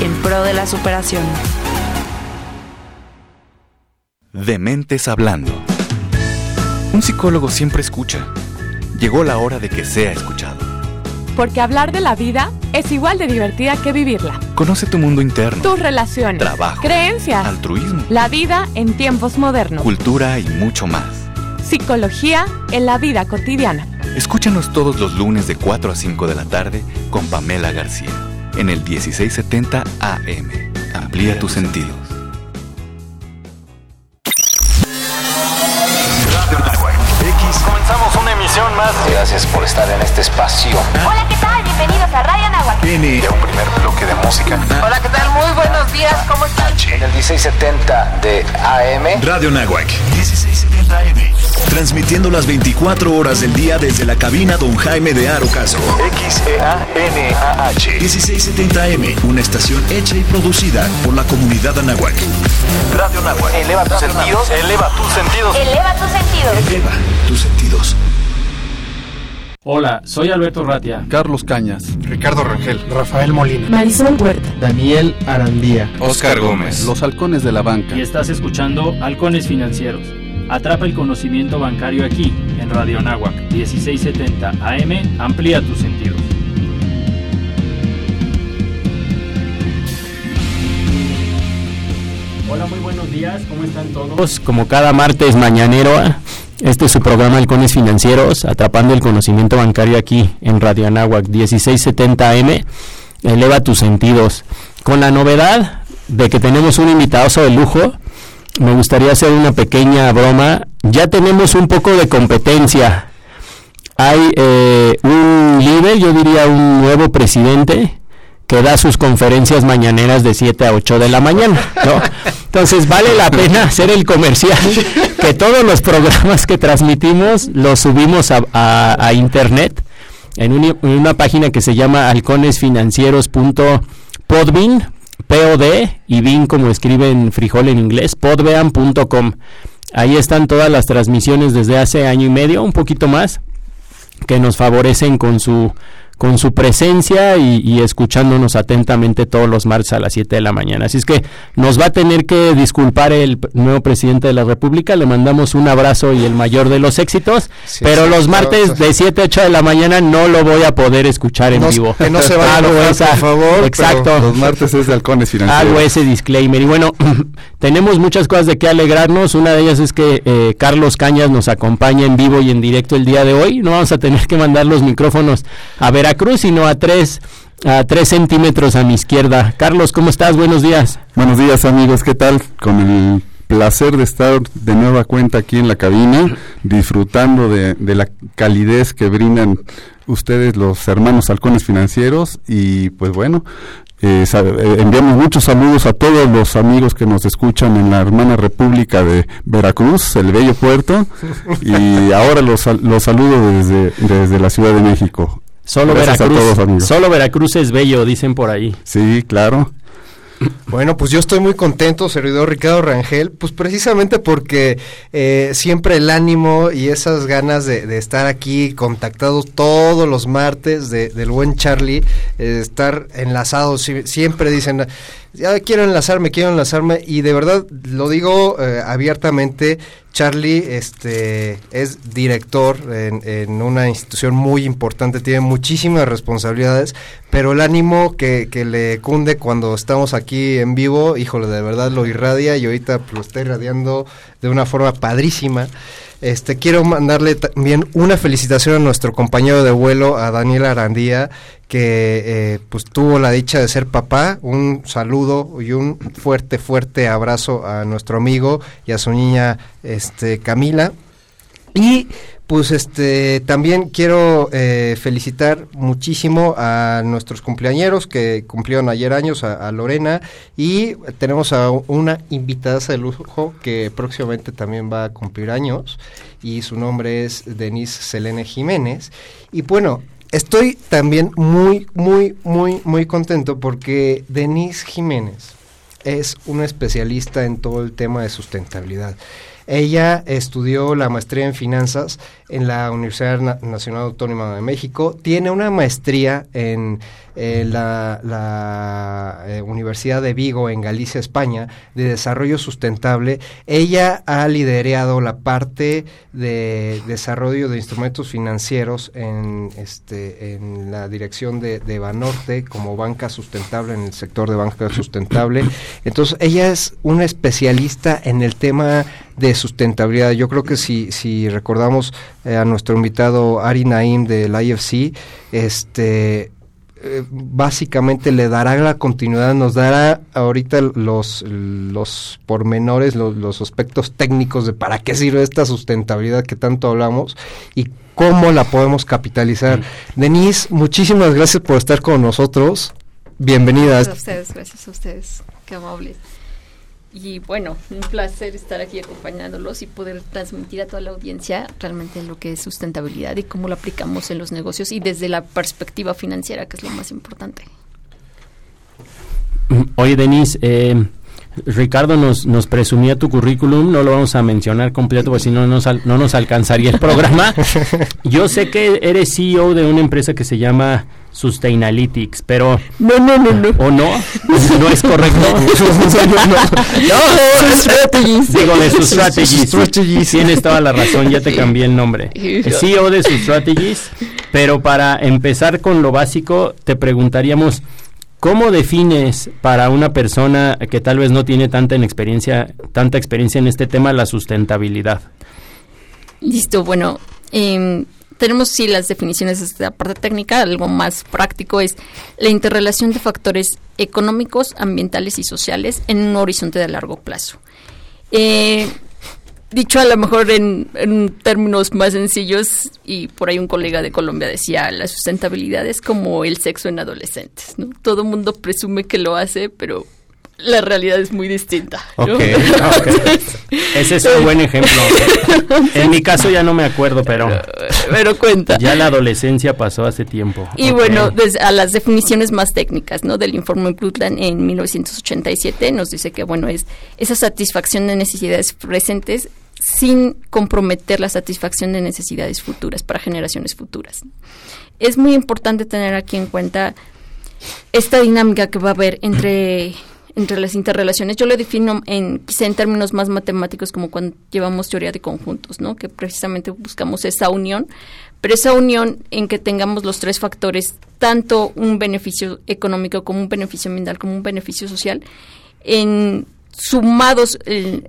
En pro de la superación. Dementes hablando. Un psicólogo siempre escucha. Llegó la hora de que sea escuchado. Porque hablar de la vida es igual de divertida que vivirla. Conoce tu mundo interno. Tus relaciones. Trabajo. Creencias. Altruismo. La vida en tiempos modernos. Cultura y mucho más. Psicología en la vida cotidiana. Escúchanos todos los lunes de 4 a 5 de la tarde con Pamela García en el 1670 AM. Amplía tus sentidos. X. Comenzamos una emisión más. Gracias por estar en este espacio. Hola, ¿qué tal? Bienvenidos a Radio Nahuatl. Tiene De un primer bloque de música. Hola, ¿qué tal? Muy buenos días, ¿cómo están? En el 1670 de AM. Radio Nahuac 1670 AM. Transmitiendo las 24 horas del día desde la cabina Don Jaime de Arocaso. XEANAH 1670 AM. Una estación hecha y producida por la comunidad Anáhuac. Radio Nahuac. Eleva tus sentidos. Eleva tus sentidos. Eleva tus sentidos. Eleva tus sentidos. Hola, soy Alberto Ratia. Carlos Cañas. Ricardo Rangel, Rafael Molina, Marisol Huerta. Daniel Arandía. Oscar Gómez. Los halcones de la banca. Y estás escuchando Halcones Financieros. Atrapa el conocimiento bancario aquí, en Radio Nahuac 1670 AM. Amplía tus sentidos. Hola, muy buenos días. ¿Cómo están todos? Como cada martes mañanero, este es su programa Halcones Financieros, atrapando el conocimiento bancario aquí en Radio Anáhuac 1670 AM. Eleva tus sentidos. Con la novedad de que tenemos un invitado de lujo, me gustaría hacer una pequeña broma. Ya tenemos un poco de competencia. Hay eh, un líder, yo diría un nuevo presidente, que da sus conferencias mañaneras de 7 a 8 de la mañana, ¿no? Entonces vale la pena hacer el comercial, que todos los programas que transmitimos los subimos a, internet en una página que se llama halconesfinancieros.podbean, P-O-D, y bin como escriben frijol en inglés, podbean.com. Ahí están todas las transmisiones desde hace año y medio, un poquito más, que nos favorecen con su con su presencia y, y escuchándonos atentamente todos los martes a las 7 de la mañana. Así es que nos va a tener que disculpar el nuevo presidente de la República, le mandamos un abrazo y el mayor de los éxitos, Sí, pero sí, los martes de 7 a 8 de la mañana no lo voy a poder escuchar en No- vivo. que no se vaya a Hago esa- por favor, Exacto. Los martes es de halcones Hago financieros. ese disclaimer. Y bueno, tenemos muchas cosas de qué alegrarnos. Una de ellas es que eh, Carlos Cañas nos acompaña en vivo y en directo el día de hoy. No vamos a tener que mandar los micrófonos a Veracruz, sino a tres, a tres centímetros a mi izquierda. Carlos, ¿cómo estás? Buenos días. Buenos días amigos, ¿qué tal? Con el placer de estar de nueva cuenta aquí en la cabina, disfrutando de, de la calidez que brindan ustedes los hermanos halcones financieros y pues bueno, eh, eh, enviamos muchos saludos a todos los amigos que nos escuchan en la hermana República de Veracruz, el bello puerto, y ahora los, los saludo desde, desde la Ciudad de México. Solo Gracias a Veracruz. todos, solo Veracruz es bello, dicen por ahí. Sí, claro. Bueno, pues yo estoy muy contento, servidor Ricardo Rangel, pues precisamente porque eh, siempre el ánimo y esas ganas de, de estar aquí contactados todos los martes de- del buen Charlie, eh, estar enlazados, si- siempre dicen, ya quiero enlazarme, quiero enlazarme, y de verdad lo digo eh, abiertamente, Charlie este, es director en, una institución muy importante, tiene muchísimas responsabilidades, pero el ánimo que, que le cunde cuando estamos aquí en vivo, híjole, de verdad lo irradia y ahorita lo está irradiando de una forma padrísima. Este, quiero mandarle también una felicitación a nuestro compañero de vuelo, a Daniel Arandía, que eh, pues tuvo la dicha de ser papá. Un saludo y un fuerte, fuerte abrazo a nuestro amigo y a su niña este, Camila. Y pues este también quiero eh, felicitar muchísimo a nuestros cumpleañeros que cumplieron ayer años, a, a Lorena, y tenemos a una invitada de lujo que próximamente también va a cumplir años, y su nombre es Denise Selene Jiménez. Y bueno, estoy también muy, muy, muy, muy contento porque Denise Jiménez es una especialista en todo el tema de sustentabilidad. Ella estudió la maestría en finanzas en la Universidad Na- Nacional Autónoma de México. Tiene una maestría en eh, la, la, eh, Universidad de Vigo en Galicia, España, de desarrollo sustentable. Ella ha liderado la parte de desarrollo de instrumentos financieros en, este, en la dirección de, de Banorte como banca sustentable, en el sector de banca sustentable. Entonces, ella es una especialista en el tema de sustentabilidad. Yo creo que si, si recordamos eh, a nuestro invitado Ari Naim del IFC, este eh, básicamente le dará la continuidad, nos dará ahorita los, los pormenores, los, los aspectos técnicos de para qué sirve esta sustentabilidad que tanto hablamos y cómo la podemos capitalizar. Denise, muchísimas gracias por estar con nosotros. Bienvenida. Gracias a ustedes, gracias a ustedes, qué amables. Y bueno, un placer estar aquí acompañándolos y poder transmitir a toda la audiencia realmente lo que es sustentabilidad y cómo lo aplicamos en los negocios y desde la perspectiva financiera, que es lo más importante. Oye, Denise, eh, Ricardo nos, nos presumía tu currículum, no lo vamos a mencionar completo porque si no nos al- no nos alcanzaría el programa. Yo sé que eres CEO de una empresa que se llama Sustainalytics, pero... No, no, no, no. ¿O no? ¿No es correcto? Digo, de sus strategies. Tienes toda la razón, ya te cambié el nombre. CEO de sus strategies, pero para empezar con lo básico, te preguntaríamos, ¿cómo defines para una persona que tal vez no tiene tanta en experiencia, tanta experiencia en este tema la sustentabilidad? Listo, bueno, em, tenemos sí las definiciones de la parte técnica, algo más práctico es la interrelación de factores económicos, ambientales y sociales en un horizonte de largo plazo. Eh, dicho a lo mejor en, términos más sencillos, y por ahí un colega de Colombia decía, la sustentabilidad es como el sexo en adolescentes, ¿no? Todo mundo presume que lo hace, pero la realidad es muy distinta. ¿no? Ok, ok. Ese es un buen ejemplo. En mi caso ya no me acuerdo, pero... Pero cuenta. Ya la adolescencia pasó hace tiempo. Y bueno, desde a las definiciones más técnicas, ¿no? Del informe Brundtland en 1987 nos dice que bueno es esa satisfacción de necesidades presentes sin comprometer la satisfacción de necesidades futuras para generaciones futuras. Es muy importante tener aquí en cuenta esta dinámica que va a haber entre entre las interrelaciones. Yo lo defino en quizá en términos más matemáticos como cuando llevamos teoría de conjuntos, ¿no? Que precisamente buscamos esa unión, pero esa unión en que tengamos los tres factores, tanto un beneficio económico como un beneficio ambiental como un beneficio social, en sumados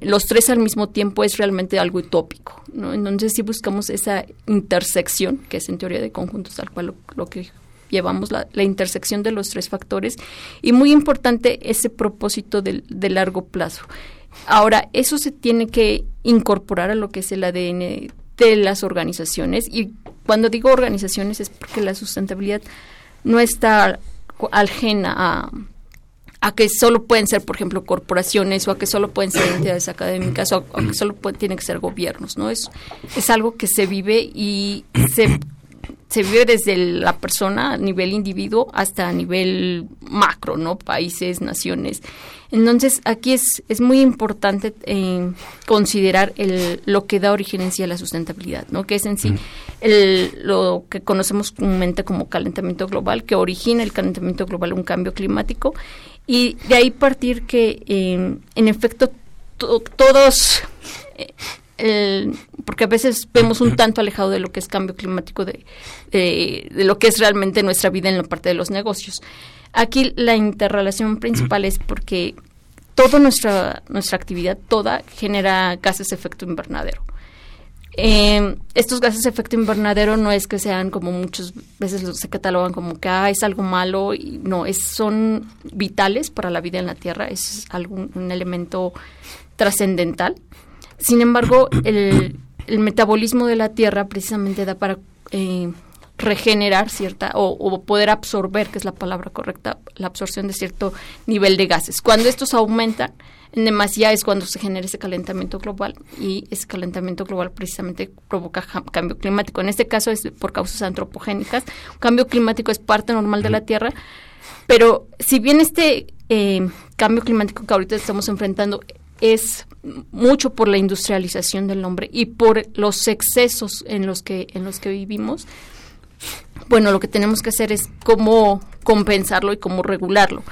los tres al mismo tiempo es realmente algo utópico, ¿no? Entonces si buscamos esa intersección, que es en teoría de conjuntos tal cual lo que llevamos la, intersección de los tres factores y muy importante ese propósito del- de, largo plazo. Ahora, eso se tiene que incorporar a lo que es el ADN de las organizaciones y cuando digo organizaciones es porque la sustentabilidad no está ajena a, a que solo pueden ser, por ejemplo, corporaciones o a que solo pueden ser entidades académicas o a, a que solo pueden, tienen que ser gobiernos, ¿no? Es, es algo que se vive y se, se vive desde la persona a nivel individuo hasta a nivel macro, ¿no? Países, naciones. Entonces, aquí es, es muy importante eh, considerar el, lo que da origen en sí a la sustentabilidad, ¿no? Que es en sí el, lo que conocemos comúnmente como calentamiento global, que origina el calentamiento global un cambio climático, y de ahí partir que, eh, en efecto, to- todos... eh, porque a veces vemos un tanto alejado de lo que es cambio climático, de, de, lo que es realmente nuestra vida en la parte de los negocios. Aquí la interrelación principal es porque toda nuestra, nuestra actividad, toda, genera gases de efecto invernadero. Eh, estos gases de efecto invernadero no es que sean como muchas veces se catalogan como que ah, es algo malo, y no, es, son vitales para la vida en la Tierra, es algún, un elemento trascendental. Sin embargo, el, el metabolismo de la Tierra precisamente da para eh, regenerar cierta o, o poder absorber, que es la palabra correcta, la absorción de cierto nivel de gases. Cuando estos aumentan en demasía es cuando se genera ese calentamiento global y ese calentamiento global precisamente provoca cambio climático. En este caso es por causas antropogénicas. Un cambio climático es parte normal de la Tierra, pero si bien este eh, cambio climático que ahorita estamos enfrentando es mucho por la industrialización del hombre y por los excesos en los que en los que vivimos. Bueno, lo que tenemos que hacer es cómo compensarlo y cómo regularlo.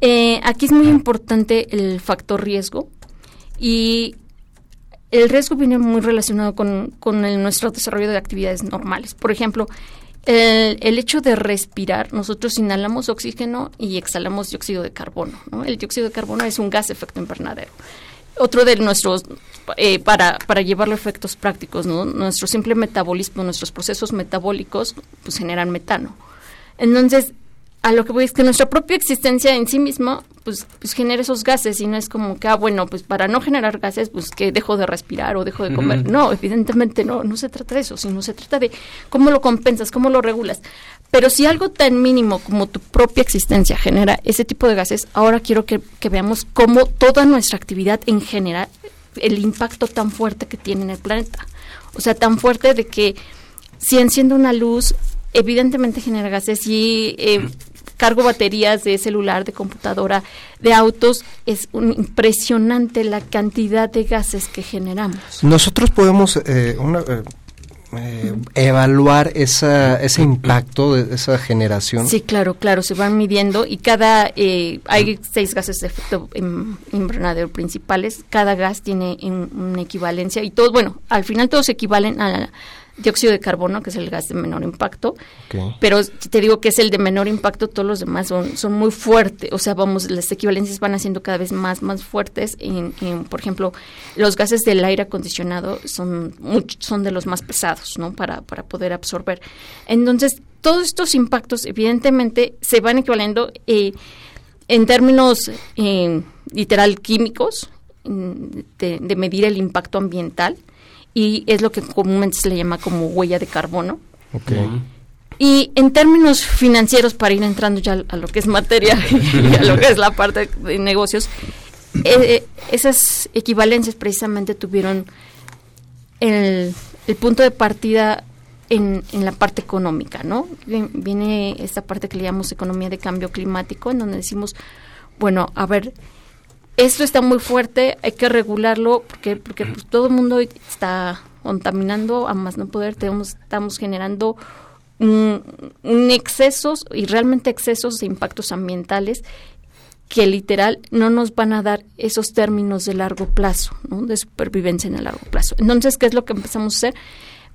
Eh, aquí es muy importante el factor riesgo y el riesgo viene muy relacionado con, con el- nuestro desarrollo de actividades normales. Por ejemplo, el, el hecho de respirar, nosotros inhalamos oxígeno y exhalamos dióxido de carbono. ¿no? El dióxido de carbono es un gas efecto invernadero. Otro de nuestros, eh, para, para llevarlo a efectos prácticos, ¿no? nuestro simple metabolismo, nuestros procesos metabólicos, pues generan metano. Entonces, a lo que voy es que nuestra propia existencia en sí misma, pues, pues genera esos gases y no es como que, ah, bueno, pues para no generar gases, pues que dejo de respirar o dejo de comer. No, evidentemente no, no se trata de eso, sino se trata de cómo lo compensas, cómo lo regulas. Pero si algo tan mínimo como tu propia existencia genera ese tipo de gases, ahora quiero que, que veamos cómo toda nuestra actividad en general, el impacto tan fuerte que tiene en el planeta. O sea, tan fuerte de que si enciendo una luz, evidentemente genera gases y eh, cargo baterías de celular, de computadora, de autos, es un- impresionante la cantidad de gases que generamos. Nosotros podemos eh, una, eh, eh, evaluar esa, ese impacto de esa generación. Sí, claro, claro, se van midiendo y cada, eh, hay seis gases de efecto invernadero principales, cada gas tiene un- una equivalencia y todos, bueno, al final todos equivalen al dióxido de carbono, que es el gas de menor impacto, pero si te digo que es el de menor impacto, todos los demás son, son muy fuertes, o sea, vamos, las equivalencias van haciendo cada vez más, más fuertes. En, en, por ejemplo, los gases del aire acondicionado son, much- son de los más pesados, ¿no? Para, para poder absorber. Entonces, todos estos impactos, evidentemente, se van equivalendo eh, en términos eh, literal químicos, mm, de, de medir el impacto ambiental, y es lo que comúnmente se le llama como huella de carbono. Y en términos financieros, para ir entrando ya a lo que es materia y a lo que es la parte de negocios, eh, eh, esas equivalencias precisamente tuvieron el, el punto de partida en, en la parte económica, ¿no? Vien- Viene esta parte que le llamamos economía de cambio climático, en donde decimos, bueno, a ver, esto está muy fuerte, hay que regularlo porque porque pues, todo el mundo está contaminando a más no poder, tenemos, estamos generando un, un excesos y realmente excesos de impactos ambientales que literal no nos van a dar esos términos de largo plazo, ¿no? de supervivencia en el largo plazo. Entonces, ¿qué es lo que empezamos a hacer?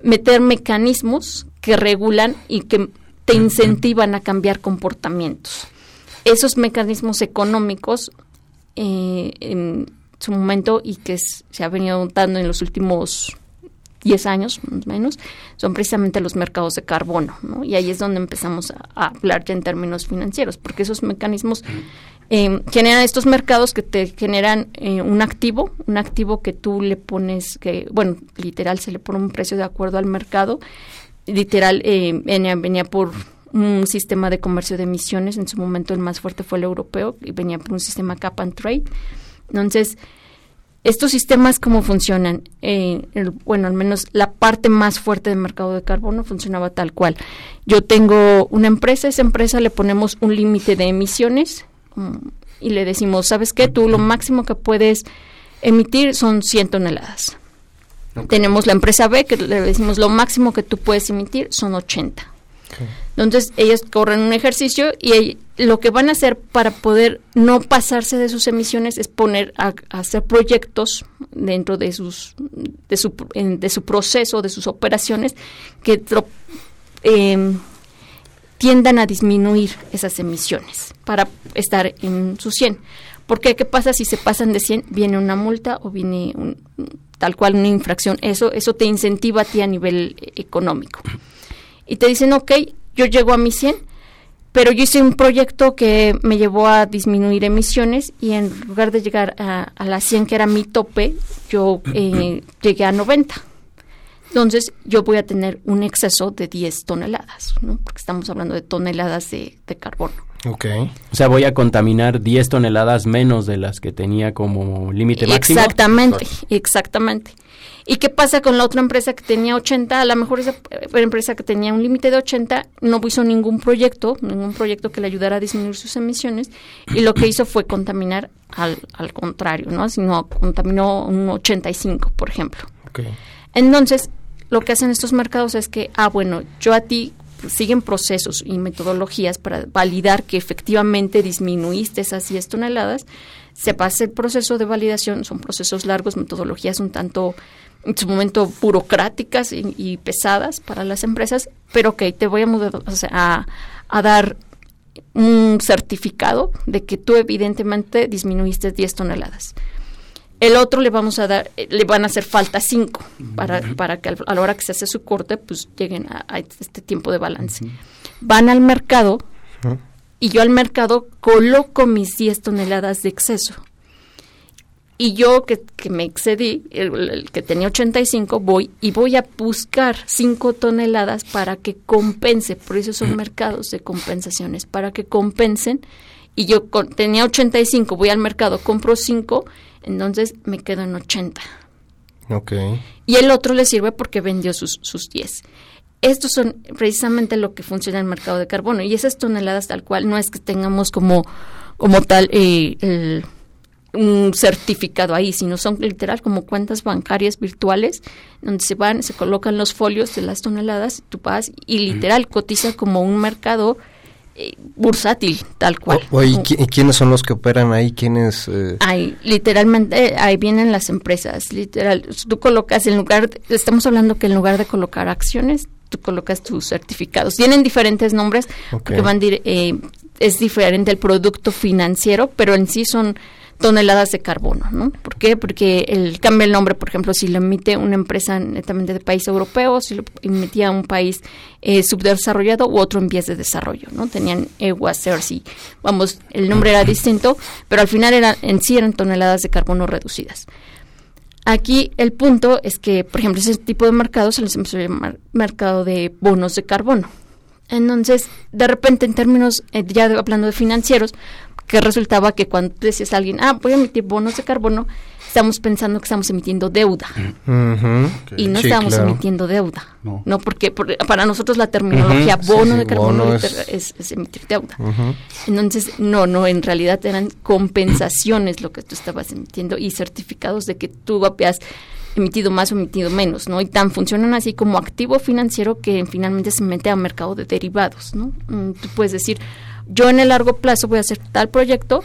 Meter mecanismos que regulan y que te incentivan a cambiar comportamientos. Esos mecanismos económicos eh, en su momento y que se ha venido dando en los últimos 10 años más o menos, son precisamente los mercados de carbono, ¿no? Y ahí es donde empezamos a, a hablar ya en términos financieros, porque esos mecanismos eh, generan estos mercados que te generan eh, un activo, un activo que tú le pones, que bueno, literal se le pone un precio de acuerdo al mercado, literal eh, venía, venía por un sistema de comercio de emisiones, en su momento el más fuerte fue el europeo, y venía por un sistema cap and trade. Entonces, estos sistemas, ¿cómo funcionan? Eh, el- bueno, al menos la parte más fuerte del mercado de carbono funcionaba tal cual. Yo tengo una empresa, esa empresa le ponemos un límite de emisiones mm, y le decimos, ¿sabes qué? Tú lo máximo que puedes emitir son 100 toneladas. Tenemos la empresa B que le decimos, lo máximo que tú puedes emitir son 80. Entonces, ellos corren un ejercicio y lo que van a hacer para poder no pasarse de sus emisiones es poner a, hacer proyectos dentro de sus de su, de su proceso, de sus operaciones que em, tiendan a disminuir esas emisiones para estar en su 100. Porque qué pasa si se pasan de 100, viene una multa o viene un- tal cual una infracción. Eso eso te incentiva a ti a nivel eh, económico y te dicen, ok, yo llego a mi 100, pero yo hice un proyecto que me llevó a disminuir emisiones y en lugar de llegar a, a la 100, que era mi tope, yo eh, llegué a 90. Entonces yo voy a tener un exceso de 10 toneladas, ¿no? porque estamos hablando de toneladas de, de carbono. Ok. O sea, voy a contaminar 10 toneladas menos de las que tenía como límite máximo. Exactamente, exactamente. ¿Y qué pasa con la otra empresa que tenía 80? A lo mejor esa eh, empresa que tenía un límite de 80 no hizo ningún proyecto, ningún proyecto que le ayudara a disminuir sus emisiones y lo que hizo fue contaminar al, al contrario, ¿no? Sino contaminó un 85, por ejemplo. Okay. Entonces, lo que hacen estos mercados es que, ah, bueno, yo a ti pues, siguen procesos y metodologías para validar que efectivamente disminuiste esas 10 toneladas. Se pasa el proceso de validación, son procesos largos, metodologías un tanto en su momento burocráticas y, y pesadas para las empresas, pero ok, te voy a, mudar, o sea, a, a dar un certificado de que tú evidentemente disminuiste 10 toneladas. El otro le vamos a dar, le van a hacer falta 5 para, para que a la hora que se hace su corte, pues lleguen a, a este tiempo de balance. Van al mercado y yo al mercado coloco mis 10 toneladas de exceso. Y yo que, que me excedí, el, el, que tenía 85, voy y voy a buscar 5 toneladas para que compense. Por eso son mercados de compensaciones, para que compensen. Y yo con, tenía 85, voy al mercado, compro 5, entonces me quedo en 80. Ok. Y el otro le sirve porque vendió sus, sus 10 estos son precisamente lo que funciona en el mercado de carbono y esas toneladas tal cual no es que tengamos como como tal eh, el, un certificado ahí, sino son literal como cuentas bancarias virtuales donde se van, se colocan los folios de las toneladas, tú vas y literal cotiza como un mercado eh, bursátil, tal cual. O, ¿y, ¿Y quiénes son los que operan ahí? ¿Quiénes? Eh? Ahí, literalmente, ahí vienen las empresas, literal. Tú colocas en lugar, de, estamos hablando que en lugar de colocar acciones, tú colocas tus certificados. Tienen diferentes nombres okay. porque van eh, es diferente el producto financiero, pero en sí son toneladas de carbono, ¿no? ¿Por qué? Porque el cambia el nombre, por ejemplo, si lo emite una empresa netamente de país europeo, si lo emitía un país eh, subdesarrollado u otro en vías de desarrollo, ¿no? Tenían EWA, CERSI, vamos, el nombre era distinto, pero al final era, en sí eran toneladas de carbono reducidas. Aquí el punto es que, por ejemplo, ese tipo de mercados se les empezó a llamar mercado de bonos de carbono. Entonces, de repente, en términos, eh, ya hablando de financieros, que resultaba que cuando decías a alguien, ah, voy a emitir bonos de carbono, estamos pensando que estamos emitiendo deuda. Uh -huh. Y no Sí, estamos claro. emitiendo deuda. No. No, porque, por- para nosotros la terminología bono sí, de carbono bono es- es, es emitir deuda. Entonces, no, no, en realidad eran compensaciones lo que tú estabas emitiendo y certificados de que tú habías emitido más o emitido menos, ¿no? Y tan funcionan así como activo financiero que finalmente se mete a mercado de derivados, ¿no? Mm, Tú puedes decir, yo en el largo plazo voy a hacer tal proyecto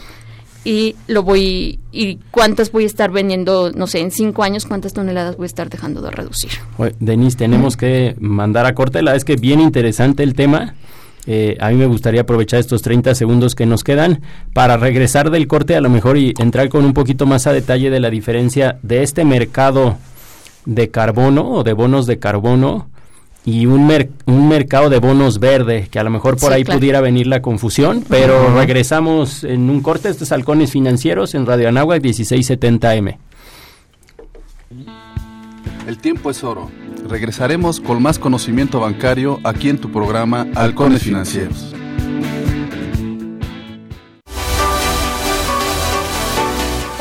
y lo voy, y cuántas voy a estar vendiendo, no sé, en cinco años, cuántas toneladas voy a estar dejando de reducir. Oye, Denise, tenemos que mandar a corte. La es que bien interesante el tema. Eh, a mí me gustaría aprovechar estos 30 segundos que nos quedan para regresar del corte a lo mejor y entrar con un poquito más a detalle de la diferencia de este mercado de carbono o de bonos de carbono y un, mer- un mercado de bonos verde, que a lo mejor por Sí, ahí claro. pudiera venir la confusión, pero regresamos en un corte. Estos halcones financieros en Radio Anáhuac 1670M. El tiempo es oro. Regresaremos con más conocimiento bancario aquí en tu programa Halcones Financieros.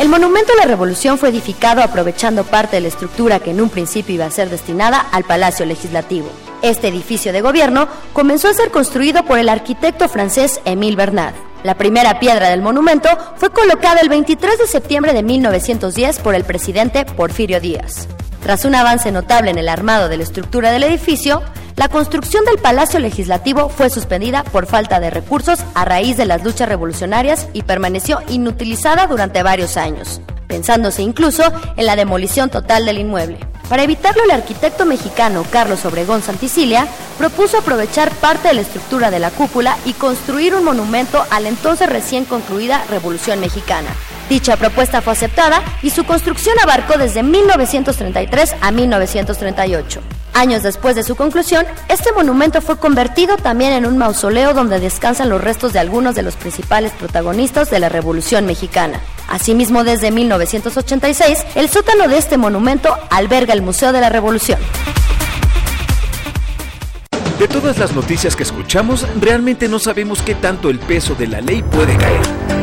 El monumento a la Revolución fue edificado aprovechando parte de la estructura que en un principio iba a ser destinada al Palacio Legislativo. Este edificio de gobierno comenzó a ser construido por el arquitecto francés Émile Bernard. La primera piedra del monumento fue colocada el 23 de septiembre de 1910 por el presidente Porfirio Díaz. Tras un avance notable en el armado de la estructura del edificio, la construcción del Palacio Legislativo fue suspendida por falta de recursos a raíz de las luchas revolucionarias y permaneció inutilizada durante varios años, pensándose incluso en la demolición total del inmueble. Para evitarlo, el arquitecto mexicano Carlos Obregón Santicilia propuso aprovechar parte de la estructura de la cúpula y construir un monumento a la entonces recién concluida Revolución Mexicana. Dicha propuesta fue aceptada y su construcción abarcó desde 1933 a 1938. Años después de su conclusión, este monumento fue convertido también en un mausoleo donde descansan los restos de algunos de los principales protagonistas de la Revolución Mexicana. Asimismo, desde 1986, el sótano de este monumento alberga el Museo de la Revolución. De todas las noticias que escuchamos, realmente no sabemos qué tanto el peso de la ley puede caer.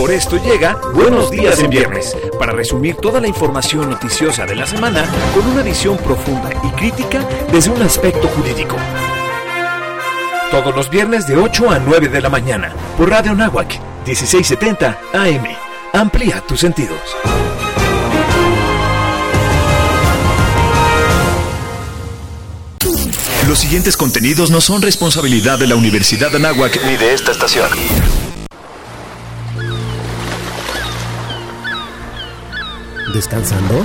Por esto llega Buenos Días en Viernes, para resumir toda la información noticiosa de la semana con una visión profunda y crítica desde un aspecto jurídico. Todos los viernes de 8 a 9 de la mañana, por Radio Nahuac, 1670 AM. Amplía tus sentidos. Los siguientes contenidos no son responsabilidad de la Universidad de Anáhuac ni de esta estación. ¿Descansando?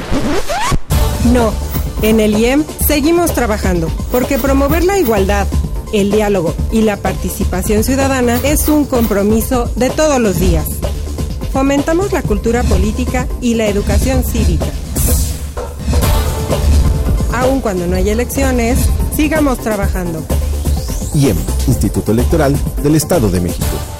No, en el IEM seguimos trabajando, porque promover la igualdad, el diálogo y la participación ciudadana es un compromiso de todos los días. Fomentamos la cultura política y la educación cívica. Aun cuando no hay elecciones, sigamos trabajando. IEM, Instituto Electoral del Estado de México.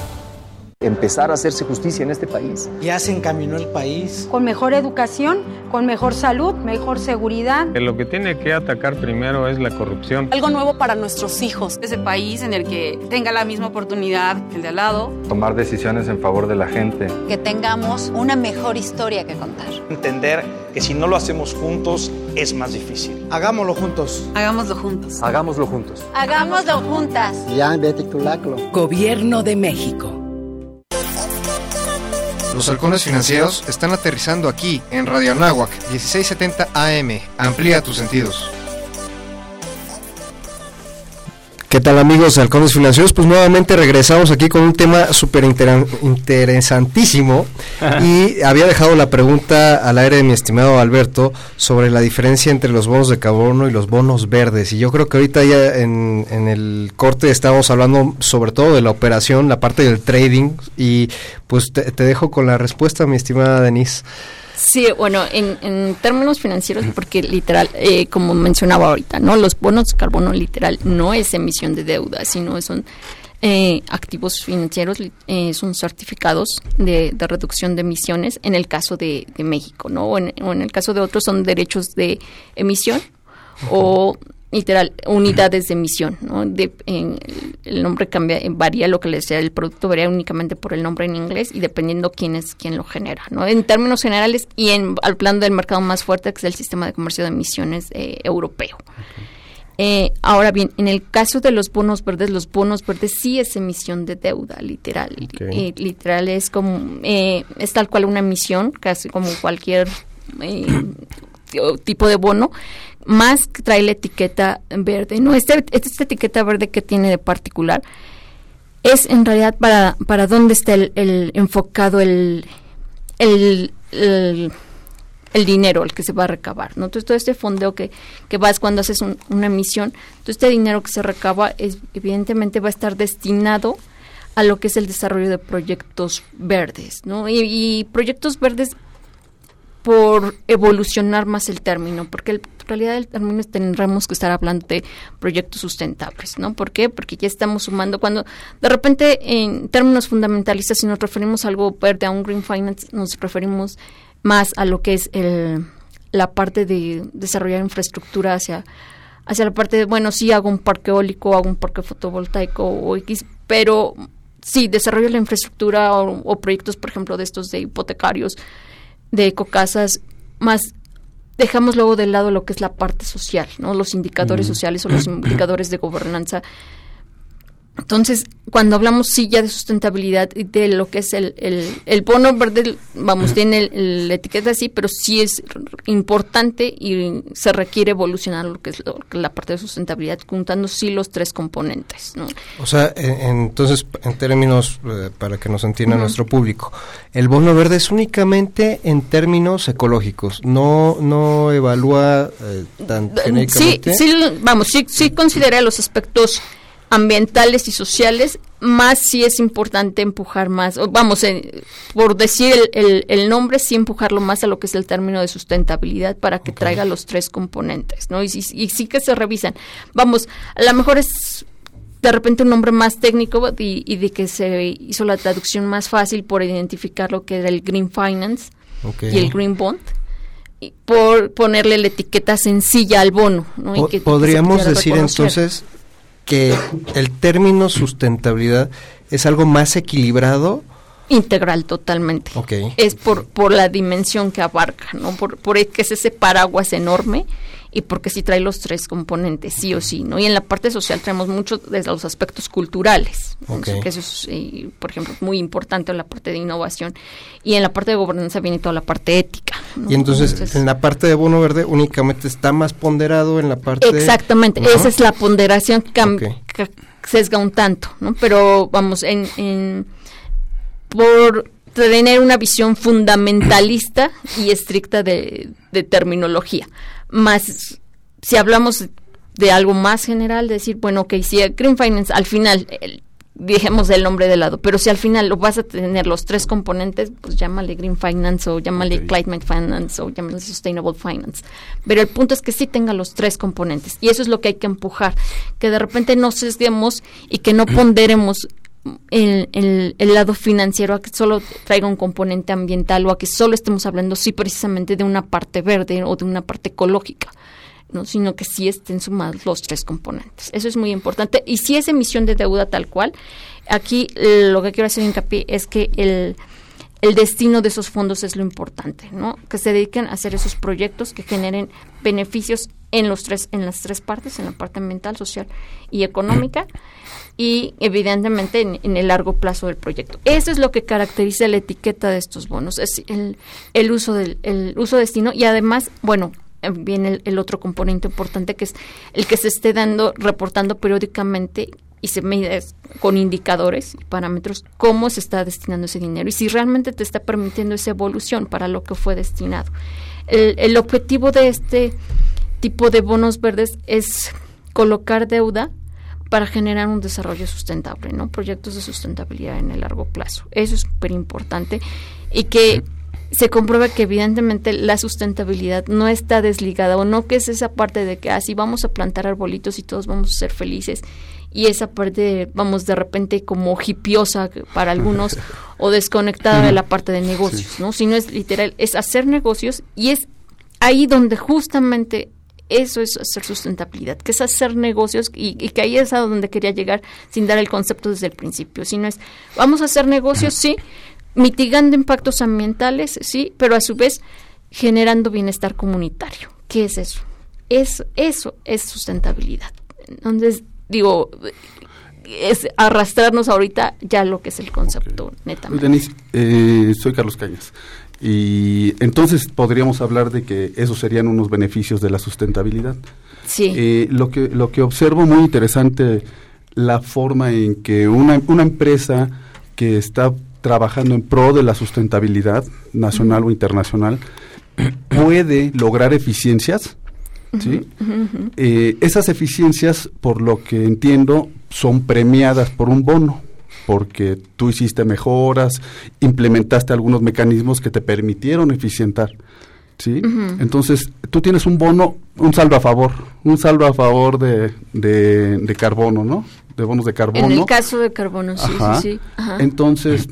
Empezar a hacerse justicia en este país. Ya se encaminó el país. Con mejor educación, con mejor salud, mejor seguridad. Lo que tiene que atacar primero es la corrupción. Algo nuevo para nuestros hijos. Ese país en el que tenga la misma oportunidad que el de al lado. Tomar decisiones en favor de la gente. Que tengamos una mejor historia que contar. Entender que si no lo hacemos juntos es más difícil. Hagámoslo juntos. Hagámoslo juntos. Hagámoslo juntos. Hagámoslo juntas. Ya, vete Gobierno de México. Los halcones financieros están aterrizando aquí en Radio Anáhuac 1670 AM. Amplía tus sentidos. ¿Qué tal amigos de Halcones Financieros? Pues nuevamente regresamos aquí con un tema súper interesantísimo y había dejado la pregunta al aire de mi estimado Alberto sobre la diferencia entre los bonos de carbono y los bonos verdes y yo creo que ahorita ya en, en el corte estábamos hablando sobre todo de la operación, la parte del trading y pues te, te dejo con la respuesta mi estimada Denise. Sí, bueno, en, en, términos financieros, porque literal, eh, como mencionaba ahorita, ¿no? Los bonos de carbono literal no es emisión de deuda, sino son eh, activos financieros, eh, son certificados de, de, reducción de emisiones en el caso de, de México, ¿no? O en, o en, el caso de otros son derechos de emisión o literal unidades de emisión ¿no? de, en, el nombre cambia varía lo que le sea el producto varía únicamente por el nombre en inglés y dependiendo quién es quién lo genera no en términos generales y en al plan del mercado más fuerte que es el sistema de comercio de emisiones eh, europeo okay. Eh, ahora bien, en el caso de los bonos verdes, los bonos verdes sí es emisión de deuda, literal. Okay. Eh, literal es como, eh, es tal cual una emisión, casi como cualquier tipo de bono, más trae la etiqueta verde. No, este, esta etiqueta verde que tiene de particular es en realidad para, para dónde está el, el enfocado el, el, el, dinero, el que se va a recabar. ¿no? Entonces, todo este fondeo que, que vas cuando haces un, una emisión, todo este dinero que se recaba, es, evidentemente va a estar destinado a lo que es el desarrollo de proyectos verdes, ¿no? Y proyectos verdes por evolucionar más el término, porque en realidad el término tendremos que estar hablando de proyectos sustentables, ¿no? ¿Por qué? Porque ya estamos sumando cuando de repente en términos fundamentalistas si nos referimos a algo verde, a un green finance, nos referimos más a lo que es el, la parte de desarrollar infraestructura hacia hacia la parte de, bueno, sí hago un parque eólico, hago un parque fotovoltaico o X, pero sí desarrollo la infraestructura o, o proyectos, por ejemplo, de estos de hipotecarios, de ecocasas, más dejamos luego de lado lo que es la parte social, ¿no? Los indicadores mm. sociales o los indicadores de gobernanza. Entonces, cuando hablamos sí ya de sustentabilidad y de lo que es el, el, el bono verde, vamos, tiene la etiqueta así, pero sí es importante y se requiere evolucionar lo que es lo, la parte de sustentabilidad, juntando sí los tres componentes. ¿no? O sea, en, entonces, en términos, eh, para que nos entienda uh -huh. nuestro público, el bono verde es únicamente en términos ecológicos, no, no evalúa eh, tan genéricamente. Sí, sí, vamos, sí, sí considera los aspectos ambientales y sociales, más sí es importante empujar más, vamos, eh, por decir el, el, el, nombre, sí empujarlo más a lo que es el término de sustentabilidad para que okay. traiga los tres componentes, ¿no? Y, y, sí que se revisan. Vamos, a lo mejor es de repente un nombre más técnico y, y, de que se hizo la traducción más fácil por identificar lo que era el Green Finance okay. y el Green Bond y por ponerle la etiqueta sencilla al bono. ¿no? Y que- Podríamos decir reconocer. entonces que el término sustentabilidad es algo más equilibrado. Integral totalmente. Ok. Es por, por la dimensión que abarca, ¿no? Por, por que es ese paraguas enorme y porque sí trae los tres componentes, sí o sí, ¿no? Y en la parte social traemos mucho desde los aspectos culturales, ¿no? Ok. que eso es, eh, por ejemplo, muy importante en la parte de innovación. Y en la parte de gobernanza viene toda la parte ética. ¿No? Y entonces, en la parte de bono verde únicamente está más ponderado en la parte Exactamente, Ajá. esa es la ponderación que, cam- Ok. que sesga un tanto, ¿no? Pero vamos, en, en- por tener una visión fundamentalista y estricta de, de terminología. Más, si hablamos de algo más general, decir, bueno, ok, si el Green Finance al final, el- dejemos el nombre de lado, pero si al final lo vas a tener los tres componentes, pues llámale Green Finance o llámale Climate Finance o llámale Sustainable Finance. Pero el punto es que sí tenga los tres componentes y eso es lo que hay que empujar, que de repente no sesguemos y que no ponderemos el, el- el lado financiero a que solo traiga un componente ambiental o a que solo estemos hablando sí precisamente de una parte verde o de una parte ecológica. ¿No? sino que sí estén sumados los tres componentes. Eso es muy importante. Y si es emisión de deuda tal cual, aquí lo que quiero hacer hincapié es que el, el destino de esos fondos es lo importante, ¿no? Que se dediquen a hacer esos proyectos que generen beneficios en los tres, en las tres partes, en la parte ambiental, social y económica, y evidentemente en, en el largo plazo del proyecto. Eso es lo que caracteriza la etiqueta de estos bonos, es el, el uso del el uso destino y además, bueno, viene el, otro componente importante que es el que se esté dando, reportando periódicamente y se mide con indicadores y parámetros cómo se está destinando ese dinero y si realmente te está permitiendo esa evolución para lo que fue destinado. El, el objetivo de este tipo de bonos verdes es colocar deuda para generar un desarrollo sustentable, ¿no? Proyectos de sustentabilidad en el largo plazo. Eso es súper importante y que se comprueba que evidentemente la sustentabilidad no está desligada o no que es esa parte de que así vamos a plantar arbolitos y todos vamos a ser felices y esa parte vamos de repente como hipiosa para algunos o desconectada de la parte de negocios, ¿no? Sino es literal, es hacer negocios y es ahí donde justamente eso es hacer sustentabilidad, que es hacer negocios y, y que ahí es a donde quería llegar sin dar el concepto desde el principio, sino es vamos a hacer negocios, sí, mitigando impactos ambientales, sí, pero a su vez generando bienestar comunitario. ¿Qué es eso? Es, eso es sustentabilidad. Entonces, digo, es arrastrarnos ahorita ya lo que es el concepto netamente. Denise, eh, soy Carlos Cañas. Y entonces podríamos hablar de que esos serían unos beneficios de la sustentabilidad. Sí. Eh, lo, que, lo que observo muy interesante, la forma en que una, una empresa que está trabajando en pro de la sustentabilidad nacional o internacional puede lograr eficiencias. ¿sí? Eh, esas eficiencias, por lo que entiendo, son premiadas por un bono, porque tú hiciste mejoras, implementaste algunos mecanismos que te permitieron eficientar. ¿Sí? Entonces, tú tienes un bono, un saldo a favor, un saldo a favor de, de, de carbono, ¿no? De bonos de carbono. En el caso de carbono, sí, Ajá. sí, sí. Ajá. Entonces,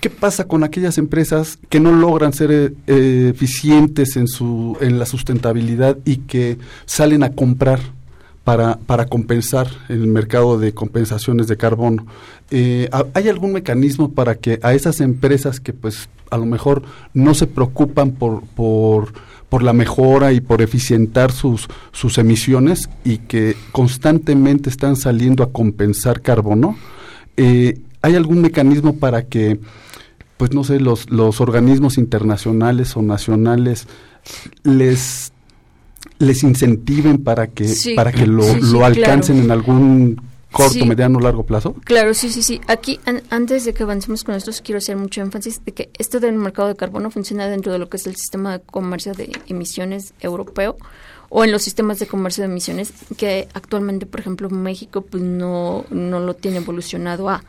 ¿qué pasa con aquellas empresas que no logran ser eh, eficientes en su en la sustentabilidad y que salen a comprar para, para compensar en el mercado de compensaciones de carbono? Eh, ¿ha- ¿Hay algún mecanismo para que a esas empresas que pues a lo mejor no se preocupan por, por, por la mejora y por eficientar sus, sus emisiones y que constantemente están saliendo a compensar carbono? Eh, ¿Hay algún mecanismo para que, pues no sé, los, los organismos internacionales o nacionales les les incentiven para que Sí. para que lo, Sí, sí, lo alcancen claro. en algún corto, mediano, largo plazo? Claro, sí, sí, sí. Aquí, an- antes de que avancemos con esto, quiero hacer mucho énfasis de que esto del mercado de carbono funciona dentro de lo que es el sistema de comercio de emisiones europeo o en los sistemas de comercio de emisiones que actualmente, por ejemplo, México pues no, no lo tiene evolucionado a.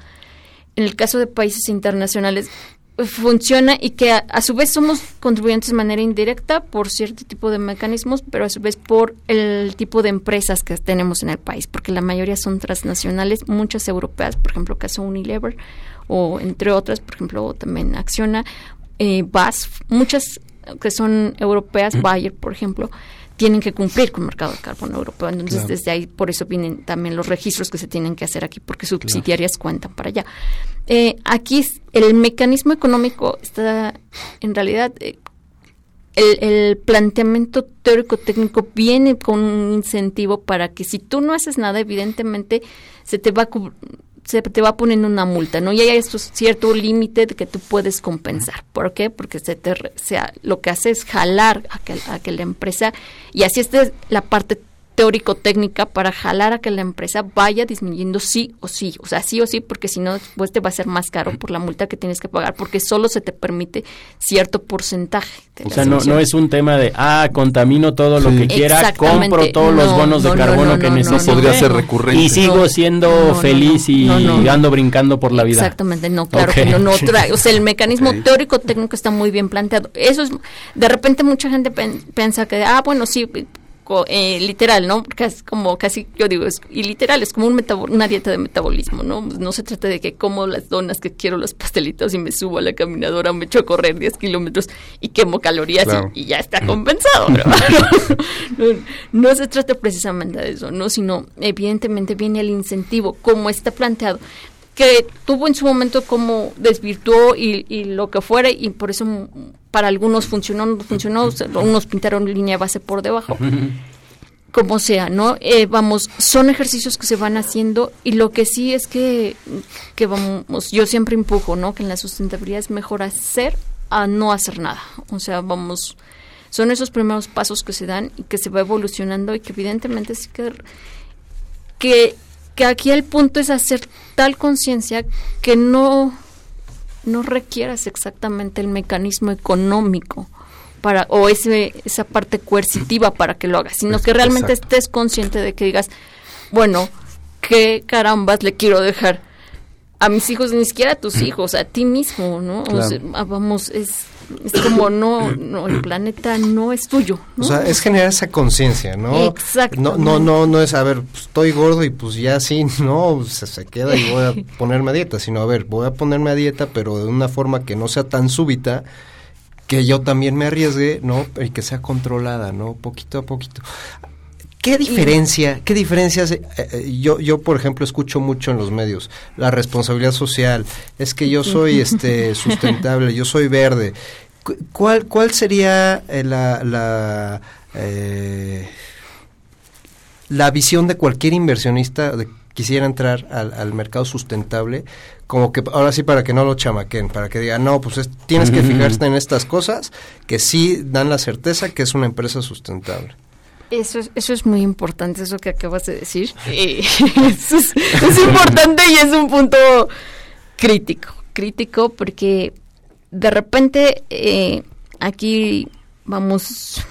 En el caso de países internacionales funciona y que a, a su vez somos contribuyentes de manera indirecta por cierto tipo de mecanismos, pero a su vez por el tipo de empresas que tenemos en el país, porque la mayoría son transnacionales, muchas europeas, por ejemplo, caso Unilever, o entre otras, por ejemplo, también Acciona, eh, BASF, muchas que son europeas, Bayer, por ejemplo, tienen que cumplir con el mercado de carbono europeo. Entonces, Claro. desde ahí, por eso vienen también los registros que se tienen que hacer aquí, porque subsidiarias cuentan para allá. Eh, aquí el mecanismo económico está, en realidad, eh, el, el planteamiento teórico-técnico viene con un incentivo para que si tú no haces nada, evidentemente se te va a se te va poniendo una multa, ¿no? Y hay cierto límite que tú puedes compensar. ¿Por qué? Porque se te, sea, lo que hace es jalar a que, a que la empresa, y así esta es la parte teórico-técnica para jalar a que la empresa vaya disminuyendo sí o sí, o sea, sí o sí, porque si no, después te va a ser más caro por la multa que tienes que pagar, porque solo se te permite cierto porcentaje. de O sea, no, no es un tema de, ah, contamino todo lo que quiera, compro todos los No, bonos no, de no, carbono no, que necesito. no, Podría ser recurrente. Y sigo No, siendo no, no, feliz y no, no. ando brincando por la vida. Exactamente, no, claro que no, no trae. O sea, el mecanismo Ok. teórico técnico está muy bien planteado. Eso es, de repente mucha gente pen- piensa que, ah, bueno, sí, eh, literal, ¿no? Porque es como casi, yo digo, es, y literal, es como un una dieta de metabolismo, ¿no? No se trata de que como las donas, que quiero los pastelitos y me subo a la caminadora, me echo a correr 10 kilómetros y quemo calorías y, ya está compensado. ¿no? no, no se trata precisamente de eso, ¿no? Sino, evidentemente, viene el incentivo, como está planteado que tuvo en su momento como desvirtuó y, y lo que fuera y por eso mm, para algunos funcionó, no funcionó, o sea, unos pintaron línea base por debajo. Como sea, ¿no? Eh, vamos, son ejercicios que se van haciendo y lo que sí es que, que vamos, yo siempre empujo, ¿no? Que en la sustentabilidad es mejor hacer a no hacer nada. O sea, vamos, son esos primeros pasos que se dan y que se va evolucionando y que evidentemente sí que que, que aquí el punto es hacer tal conciencia que no, no requieras exactamente el mecanismo económico para o ese, esa parte coercitiva para que lo hagas, sino Es- que realmente exacto. estés consciente de que digas, bueno, ¿qué carambas le quiero dejar a mis hijos, ni siquiera a tus hijos, a ti mismo, ¿no? O Claro. sea, ah, vamos, es, es como no, no, el planeta no es tuyo. ¿no? O sea, es generar esa conciencia, ¿no? Exactamente. No, no, no, no es, a ver, pues, estoy gordo y pues ya sí, no, se, se queda y voy a ponerme a dieta, sino, a ver, voy a ponerme a dieta, pero de una forma que no sea tan súbita, que yo también me arriesgue, ¿no? Y que sea controlada, ¿no? Poquito a poquito. ¿Qué diferencia, qué diferencias? eh, eh, yo, yo, por ejemplo, escucho mucho en los medios la responsabilidad social. Es que yo soy este sustentable, yo soy verde. Cu- ¿Cuál, cuál sería eh, la, la, eh, la visión de cualquier inversionista de que quisiera entrar al, al mercado sustentable? Como que ahora sí para que no lo chamaquen, para que digan, no, pues es- tienes que fijarte en estas cosas que sí dan la certeza que es una empresa sustentable. Eso es, eso es muy importante, eso que acabas de decir. Eh, eso es, es importante y es un punto crítico, crítico porque de repente eh, aquí vamos,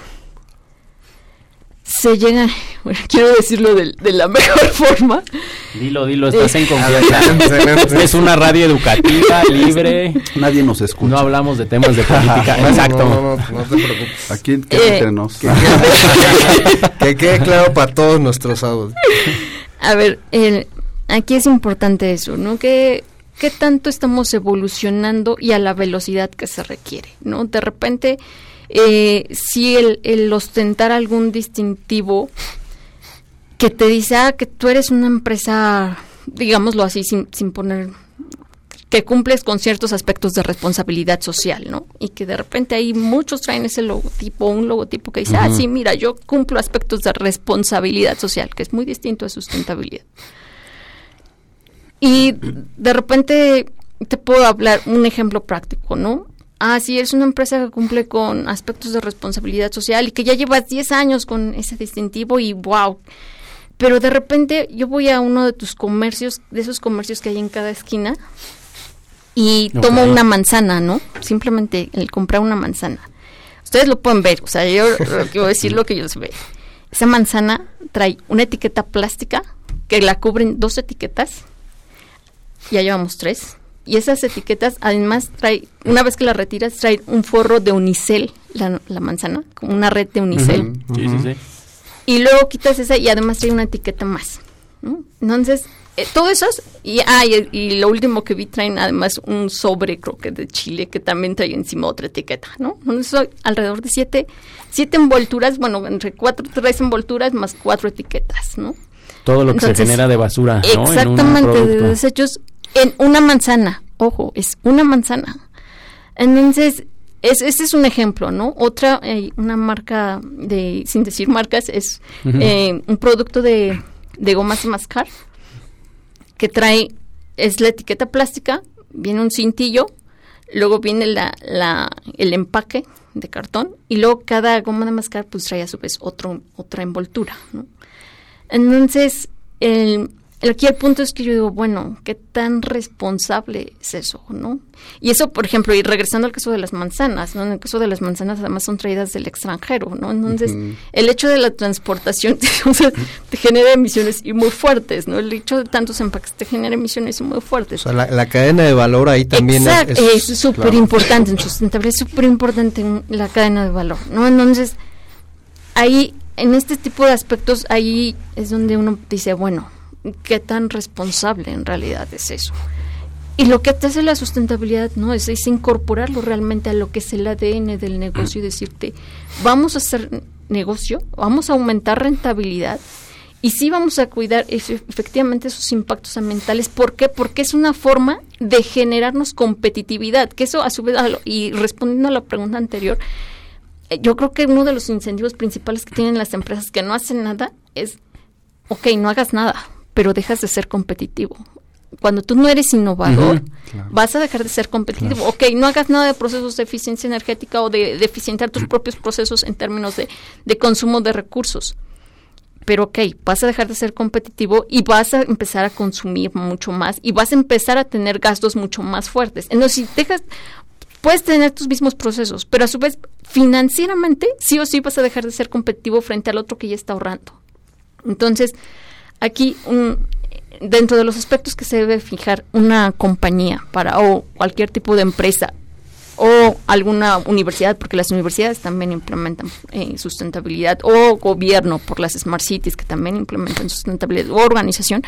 se llega, bueno, quiero decirlo de, de la mejor forma. Dilo, dilo, estás en Eh, confianza. es una radio educativa, libre. Nadie nos escucha. No hablamos de temas de política. No, Exacto. no, no, no te preocupes. Aquí Eh, entre nos. Que quede, que quede claro para todos nuestros audios. A ver, el- aquí es importante eso, ¿no? Que qué tanto estamos evolucionando y a la velocidad que se requiere, ¿no? De repente, eh, si el, el ostentar algún distintivo que te dice, ah, que tú eres una empresa, digámoslo así, sin, sin poner que cumples con ciertos aspectos de responsabilidad social, ¿no? Y que de repente ahí muchos traen ese logotipo, un logotipo que dice, ah, Ujú. sí, mira, yo cumplo aspectos de responsabilidad social, que es muy distinto a sustentabilidad. Y de repente te puedo hablar un ejemplo práctico, ¿no? Ah, sí, eres una empresa que cumple con aspectos de responsabilidad social y que ya llevas 10 años con ese distintivo y wow. Pero de repente yo voy a uno de tus comercios, de esos comercios que hay en cada esquina, y tomo una manzana, ¿no? Simplemente el comprar una manzana. Ustedes lo pueden ver, o sea, yo quiero decir lo que yo ve. Esa manzana trae una etiqueta plástica que la cubren dos etiquetas. Ya llevamos tres. Y esas etiquetas, además, trae, una vez que la retiras, trae un forro de unicel, la, la manzana, como una red de unicel. Sí, sí, sí. Y luego quitas esa y además trae una etiqueta más. ¿no? Entonces, eh, todo eso es, y, ah, y, y lo último que vi traen además un sobre, creo que de Chile, que también trae encima otra etiqueta, ¿no? Entonces, alrededor de siete, siete envolturas, bueno, entre cuatro, tres envolturas más cuatro etiquetas, ¿no? Todo lo que Entonces, se genera de basura. ¿no? En un Exactamente, de desechos en una manzana. Ojo, es una manzana. Entonces, es, ese es un ejemplo, ¿no? Otra, eh, una marca de, sin decir marcas, es eh, un producto de, de gomas de mascar que trae, es la etiqueta plástica, viene un cintillo, luego viene la, la, el empaque de cartón y luego cada goma de mascar pues trae a su vez otro, otra envoltura, ¿no? Entonces, el- aquí el punto es que yo digo, bueno, ¿qué tan responsable es eso, no? Y eso, por ejemplo, y regresando al caso de las manzanas, ¿no? En el caso de las manzanas además son traídas del extranjero, ¿no? Entonces, el hecho de la transportación o sea, te genera emisiones y muy fuertes, ¿no? El hecho de tantos empaques te genera emisiones muy fuertes. O sea, la, la cadena de valor ahí también Exacto, es... es súper claro. importante en sustentabilidad, es súper importante en la cadena de valor, ¿no? Entonces, ahí, en este tipo de aspectos, ahí es donde uno dice, bueno, ¿qué tan responsable en realidad es eso? Y lo que te hace la sustentabilidad, ¿no? Es, es incorporarlo realmente a lo que es el ADN del negocio y decirte, vamos a hacer negocio, vamos a aumentar rentabilidad y sí vamos a cuidar efe- efectivamente esos impactos ambientales. ¿Por qué? Porque es una forma de generarnos competitividad, que eso a su vez, y respondiendo a la pregunta anterior, eh, yo creo que uno de los incentivos principales que tienen las empresas que no hacen nada es, ok, no hagas nada, pero dejas de ser competitivo. Cuando tú no eres innovador, claro. vas a dejar de ser competitivo. Ok, no hagas nada de procesos de eficiencia energética o de, de eficientar tus propios procesos en términos de, de consumo de recursos. Pero ok, vas a dejar de ser competitivo y vas a empezar a consumir mucho más y vas a empezar a tener gastos mucho más fuertes. Entonces, si dejas, puedes tener tus mismos procesos, pero a su vez, financieramente, sí o sí vas a dejar de ser competitivo frente al otro que ya está ahorrando. Entonces, aquí, un- dentro de los aspectos que se debe fijar una compañía para o cualquier tipo de empresa o alguna universidad, porque las universidades también implementan eh, sustentabilidad, o gobierno por las smart cities que también implementan sustentabilidad, o organización,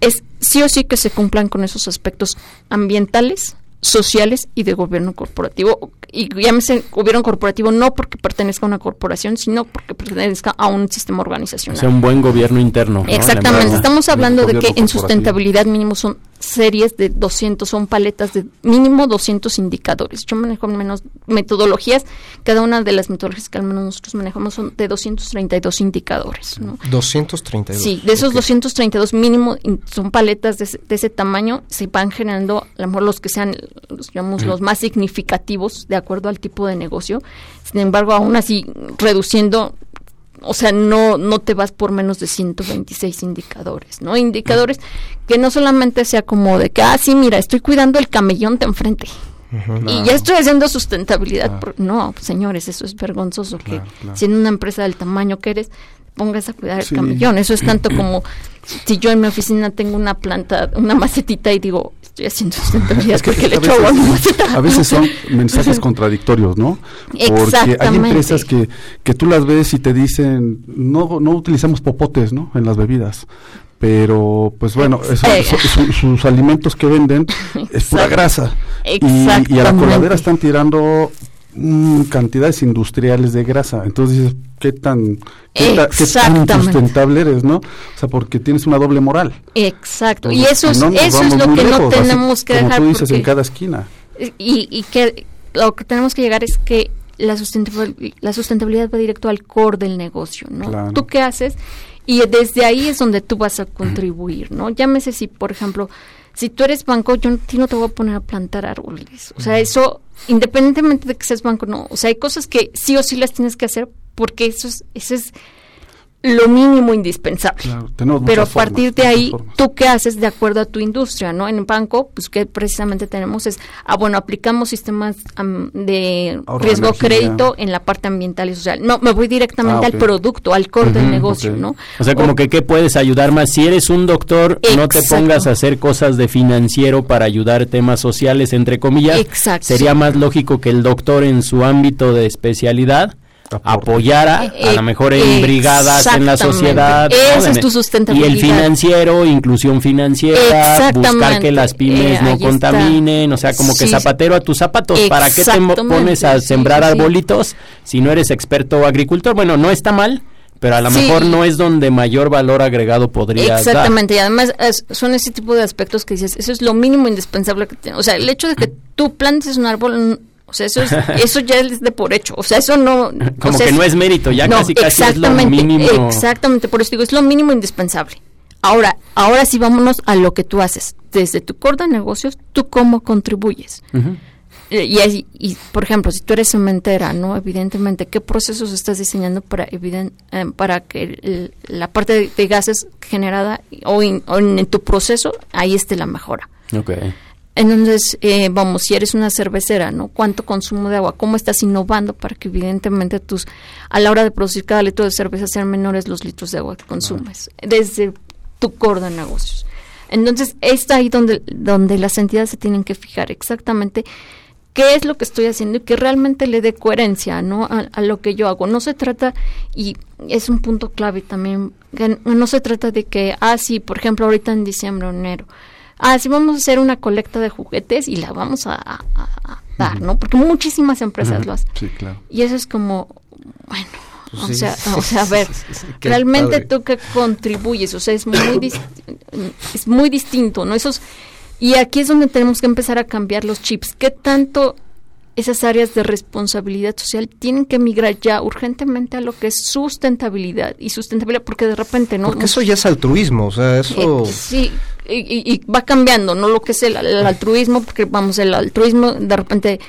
es sí o sí que se cumplan con esos aspectos ambientales, sociales y de gobierno corporativo. Y llámese gobierno corporativo no porque pertenezca a una corporación, sino porque pertenezca a un sistema O organizacional. sea, un buen gobierno interno. Exactamente, estamos hablando de que en sustentabilidad mínimo son series de 200, son paletas de mínimo 200 indicadores. Yo manejo menos metodologías, cada una de las metodologías que al menos nosotros manejamos son de 232 indicadores. ¿no? 232. Sí, de esos Ok. 232 mínimo son paletas de, ese- de ese tamaño, se van generando a lo mejor los que sean los, digamos, los más significativos de acuerdo al tipo de negocio. Sin embargo, aún así reduciendo o sea, no, no te vas por menos de 126 indicadores, ¿no? Indicadores que no solamente sea como de que, ah, sí, mira, estoy cuidando el camellón de enfrente. Y ya estoy haciendo sustentabilidad. por- no, señores, eso es vergonzoso que claro. siendo una empresa del tamaño que eres, pongas a cuidar Sí. el camellón. Eso es tanto como si yo en mi oficina tengo una planta, una macetita y digo, estoy haciendo sustentabilidad Es que porque le a echo agua a veces, a veces son mensajes contradictorios, ¿no? Porque hay empresas que, que tú las ves y te dicen, no, no utilizamos popotes, ¿no? En las bebidas. Pero, pues bueno, eso- Eh. su- su- sus alimentos que venden es pura grasa. Y, y a la coladera están tirando mm, cantidades industriales de grasa. Entonces dices, ¿qué tan, qué, ta- qué tan insustentable eres, no? O sea, porque tienes una doble moral. Exacto. Y eso es, no nos eso es lo que no así tenemos que como dejar. tú dices, en cada esquina. y, y que lo que tenemos que llegar es que la, sustentabil- la sustentabilidad va directo al core del negocio, ¿no? Claro. ¿Tú qué haces? Y desde ahí es donde tú vas a contribuir, ¿no? Llámese si, por ejemplo, si tú eres banco, yo no, a ti no te voy a poner a plantar árboles. O sea, eso, independientemente de que seas banco, no. O sea, hay cosas que sí o sí las tienes que hacer porque eso es, eso es lo mínimo indispensable. Claro, Pero a partir formas, de ahí, formas. ¿tú qué haces de acuerdo a tu industria? ¿no? En el banco, pues que precisamente tenemos es, ah, bueno, aplicamos sistemas de riesgo energía. crédito en la parte ambiental y social. No, me voy directamente Ah, al producto, al core del negocio. ¿no? O sea, como que qué puedes ayudar más. Si eres un doctor, no te Exacto. pongas a hacer cosas de financiero para ayudar temas sociales, entre comillas. Exacto. Sería más lógico que el doctor en su ámbito de especialidad apoyara Eh, a lo mejor en brigadas en la sociedad. ¿no? Esa es En- tu sustentabilidad. Y el financiero, inclusión financiera, buscar que las pymes Eh, no está. contaminen, o sea, como que zapatero a tus zapatos. ¿Para qué te pones a sembrar sí, sí. arbolitos si no eres experto agricultor? Bueno, no está mal, pero a lo Sí. mejor no es donde mayor valor agregado podría dar. Exactamente, y además es- son ese tipo de aspectos que dices, eso es lo mínimo indispensable que tienes. O sea, el hecho de que tú plantes un árbol, mm, o sea, eso, es, eso ya es de por hecho. O sea, eso no... Como o sea, que no es mérito, ya casi casi es lo mínimo. Exactamente, por eso digo, es lo mínimo indispensable. Ahora, ahora sí vámonos a lo que tú haces. Desde tu core de negocios, ¿tú cómo contribuyes? Eh, Y, ahí- y, por ejemplo, si tú eres cementera, ¿no? Evidentemente, ¿qué procesos estás diseñando para, eviden- eh, para que el- la parte de, de gases generada o, in- o en, tu proceso, ahí esté la mejora? Ok. Entonces, eh, vamos, si eres una cervecera, ¿no? ¿Cuánto consumo de agua? ¿Cómo estás innovando para que evidentemente tus, a la hora de producir cada litro de cerveza sean menores los litros de agua que consumes? Desde tu core de negocios. Entonces, es ahí donde, donde las entidades se tienen que fijar exactamente qué es lo que estoy haciendo y que realmente le dé coherencia ¿no? a, a lo que yo hago. No se trata, y es un punto clave también, que no se trata de que, ah, sí, por ejemplo, ahorita en diciembre o enero, ah, sí, vamos a hacer una colecta de juguetes y la vamos a, a- a dar, ¿no? Porque muchísimas empresas lo hacen. Sí, claro. Y eso es como, bueno, Pues o, sí. sea, o sea, a ver, realmente padre. tú que contribuyes, o sea, es muy, dis- es muy distinto, ¿no? Esos, y aquí es donde tenemos que empezar a cambiar los chips. ¿Qué tanto esas áreas de responsabilidad social tienen que migrar ya urgentemente a lo que es sustentabilidad y sustentabilidad? Porque de repente, ¿no? Porque eso ya es altruismo, o sea, eso... Eh, sí, y, y- y va cambiando, ¿no? Lo que es el, el altruismo, porque vamos, el altruismo de repente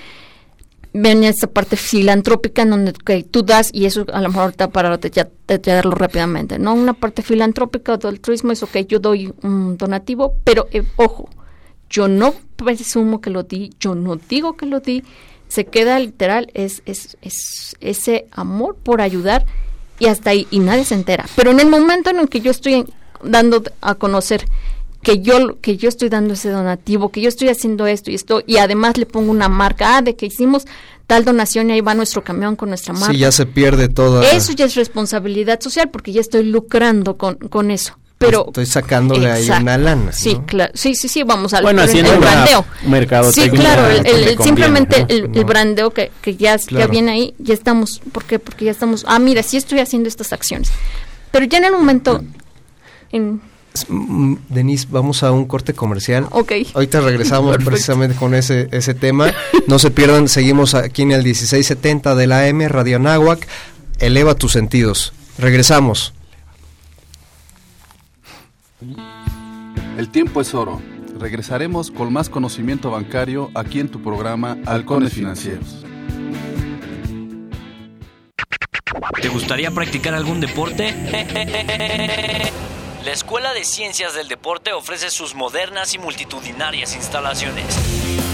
ven esta parte filantrópica en donde ok, tú das y eso a lo mejor ahorita para te- ya- detallarlo rápidamente, ¿no? Una parte filantrópica de altruismo es, ok, yo doy un donativo, pero eh, ojo, yo no presumo que lo di, yo no digo que lo di, se queda literal, es, es, es ese amor por ayudar y hasta ahí, y nadie se entera. Pero en el momento en el que yo estoy dando a conocer que yo que yo estoy dando ese donativo, que yo estoy haciendo esto y esto, y además le pongo una marca, ah, de que hicimos tal donación y ahí va nuestro camión con nuestra marca. Sí, ya se pierde toda... Eso ya es responsabilidad social porque ya estoy lucrando con, con eso. Pero Estoy sacándole ahí Exacto. una lana. Sí, claro. Sí, sí, sí, vamos al Bueno, el- haciendo el brandeo. mercadotecnia Sí, claro, el, el- el- conviene, simplemente ¿no? el, el brandeo que, que ya, ya viene ahí, ya estamos, ¿por qué? Porque ya estamos, ah, mira, sí estoy haciendo estas acciones. Pero ya en el momento, en, Mm, Denise, vamos a un corte comercial. Ok. Ahorita regresamos Perfecto. precisamente con ese, ese tema. No se pierdan, seguimos aquí en el 1670 de la AM, Radio Anáhuac. Eleva tus sentidos. Regresamos. El tiempo es oro. Regresaremos con más conocimiento bancario aquí en tu programa Halcones Financieros. ¿Te gustaría practicar algún deporte? La Escuela de Ciencias del Deporte ofrece sus modernas y multitudinarias instalaciones.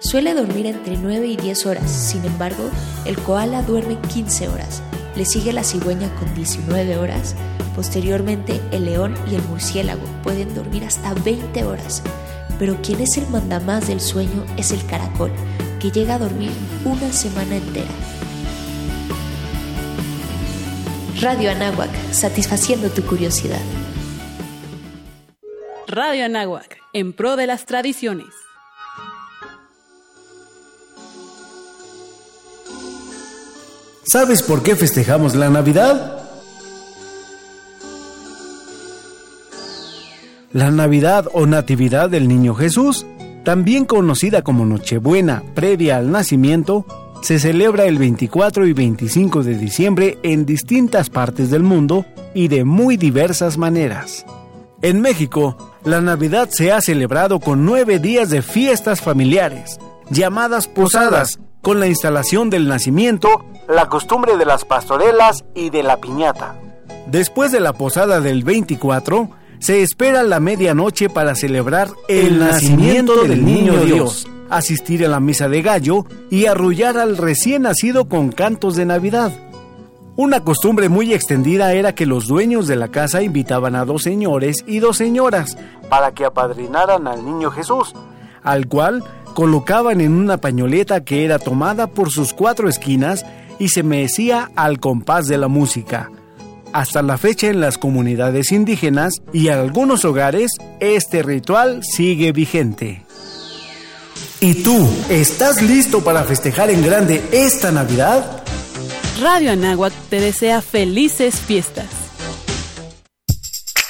Suele dormir entre 9 y 10 horas, sin embargo, el koala duerme 15 horas. Le sigue la cigüeña con 19 horas. Posteriormente, el león y el murciélago pueden dormir hasta 20 horas. Pero quien es el mandamás del sueño es el caracol, que llega a dormir una semana entera. Radio Anáhuac, satisfaciendo tu curiosidad. Radio Anáhuac, en pro de las tradiciones. ¿Sabes por qué festejamos la Navidad? La Navidad o Natividad del Niño Jesús, también conocida como Nochebuena previa al nacimiento, se celebra el 24 y 25 de diciembre en distintas partes del mundo y de muy diversas maneras. En México, la Navidad se ha celebrado con nueve días de fiestas familiares, llamadas posadas, con la instalación del nacimiento, la costumbre de las pastorelas y de la piñata. Después de la posada del 24, se espera la medianoche para celebrar el, nacimiento del niño Dios, asistir a la misa de gallo y arrullar al recién nacido con cantos de Navidad. Una costumbre muy extendida era que los dueños de la casa invitaban a dos señores y dos señoras para que apadrinaran al niño Jesús, al cual colocaban en una pañoleta que era tomada por sus cuatro esquinas y se mecía al compás de la música. Hasta la fecha en las comunidades indígenas y algunos hogares, este ritual sigue vigente. ¿Y tú, estás listo para festejar en grande esta Navidad? Radio Anáhuac te desea felices fiestas.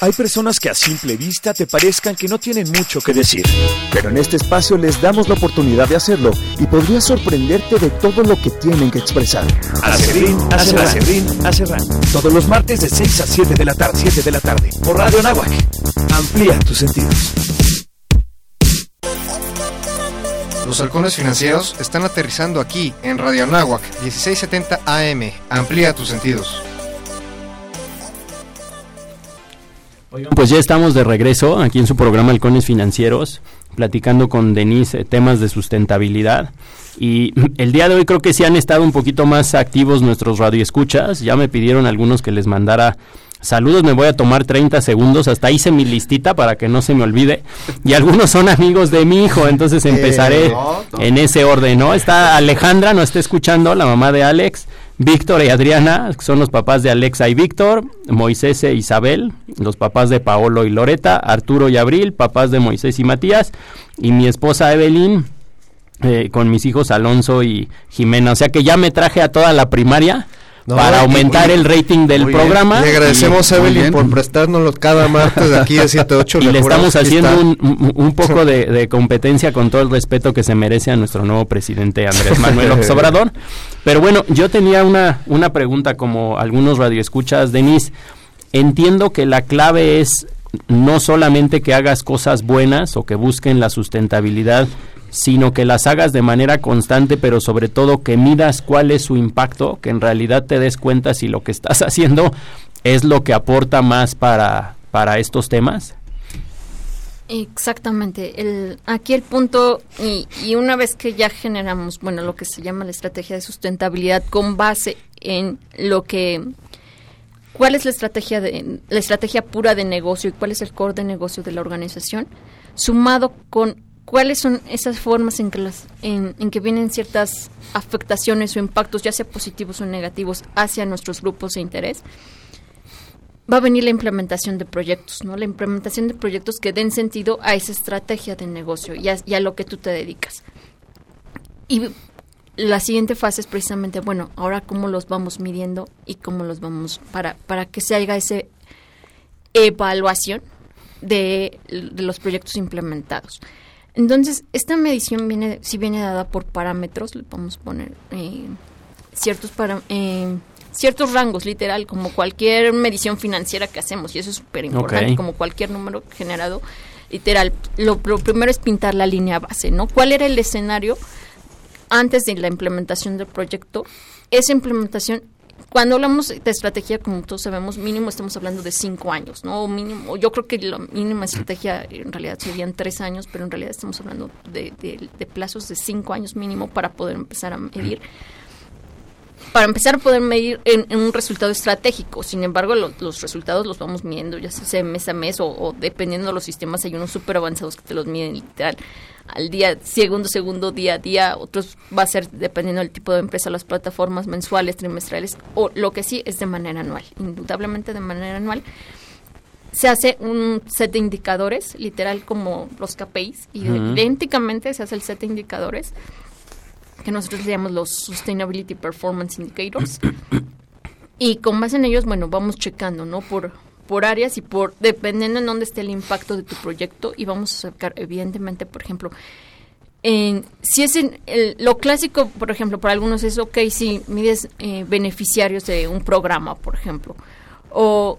Hay personas que a simple vista te parezcan que no tienen mucho que decir. Pero en este espacio les damos la oportunidad de hacerlo y podría sorprenderte de todo lo que tienen que expresar. Acerrín, Acerrín, Acerrán. Todos los martes de 6 a 7 de la tarde, 7 de la tarde, por Radio Nahuac. Amplía tus sentidos. Los halcones financieros están aterrizando aquí en Radio Anáhuac 1670 AM. Amplía tus sentidos. Pues ya estamos de regreso aquí en su programa Halcones Financieros, platicando con Denise eh, temas de sustentabilidad. Y el día de hoy creo que sí han estado un poquito más activos nuestros radioescuchas. Ya me pidieron algunos que les mandara saludos. Me voy a tomar 30 segundos. Hasta hice mi listita para que no se me olvide. Y algunos son amigos de mi hijo, entonces empezaré en ese orden, ¿no? Está Alejandra, nos está escuchando, la mamá de Alex. Víctor y Adriana son los papás de Alexa y Víctor, Moisés e Isabel, los papás de Paolo y Loreta, Arturo y Abril, papás de Moisés y Matías, y mi esposa Evelyn, eh, con mis hijos Alonso y Jimena. O sea que ya me traje a toda la primaria. Para aumentar el rating del programa. Le agradecemos a Evelyn por prestárnoslo cada martes de aquí de 7 8. y le estamos haciendo un, un, poco de, de, competencia con todo el respeto que se merece a nuestro nuevo presidente Andrés Manuel López Obrador. Pero bueno, yo tenía una, una pregunta como algunos radioescuchas, Denise. Entiendo que la clave es no solamente que hagas cosas buenas o que busquen la sustentabilidad, sino que las hagas de manera constante, pero sobre todo que midas cuál es su impacto, que en realidad te des cuenta si lo que estás haciendo es lo que aporta más para, para estos temas. Exactamente. Aquí el punto, y, y, una vez que ya generamos, bueno, lo que se llama la estrategia de sustentabilidad con base en lo que, cuál es la estrategia de, la estrategia pura de negocio y cuál es el core de negocio de la organización, sumado con cuáles son esas formas en que las, en, en que vienen ciertas afectaciones o impactos, ya sea positivos o negativos, hacia nuestros grupos de interés va a venir la implementación de proyectos, ¿no? La implementación de proyectos que den sentido a esa estrategia de negocio y a, lo que tú te dedicas. Y la siguiente fase es precisamente, bueno, ahora cómo los vamos midiendo y cómo los vamos, para, para que se haga esa evaluación de, de los proyectos implementados. Entonces, esta medición viene, si viene dada por parámetros, le podemos poner eh, ciertos parámetros. Eh, ciertos rangos, literal, como cualquier medición financiera que hacemos, y eso es súper importante, como cualquier número generado, literal. Lo, primero es pintar la línea base, ¿no? ¿Cuál era el escenario antes de la implementación del proyecto? Esa implementación cuando hablamos de estrategia, como todos sabemos, mínimo estamos hablando de cinco años, ¿no? Mínimo, yo creo que la mínima estrategia en realidad serían tres años, pero en realidad estamos hablando de, de plazos de cinco años mínimo para poder empezar a medir para empezar a poder medir en, un resultado estratégico. Sin embargo, los resultados los vamos midiendo ya sea mes a mes o, dependiendo de los sistemas, hay unos súper avanzados que te los miden literal al día, segundo, segundo, día a día. Otros va a ser dependiendo del tipo de empresa, las plataformas mensuales, trimestrales o lo que sí es de manera anual, indudablemente de manera anual. Se hace un set de indicadores, literal como los KPIs, y idénticamente se hace el set de indicadores que nosotros llamamos los Sustainability Performance Indicators. y con base en ellos, bueno, vamos checando, ¿no? Por, por áreas y por dependiendo en dónde esté el impacto de tu proyecto y vamos a sacar evidentemente, por ejemplo, en, si es en lo clásico, por ejemplo, para algunos es ok si mides eh, beneficiarios de un programa, por ejemplo, o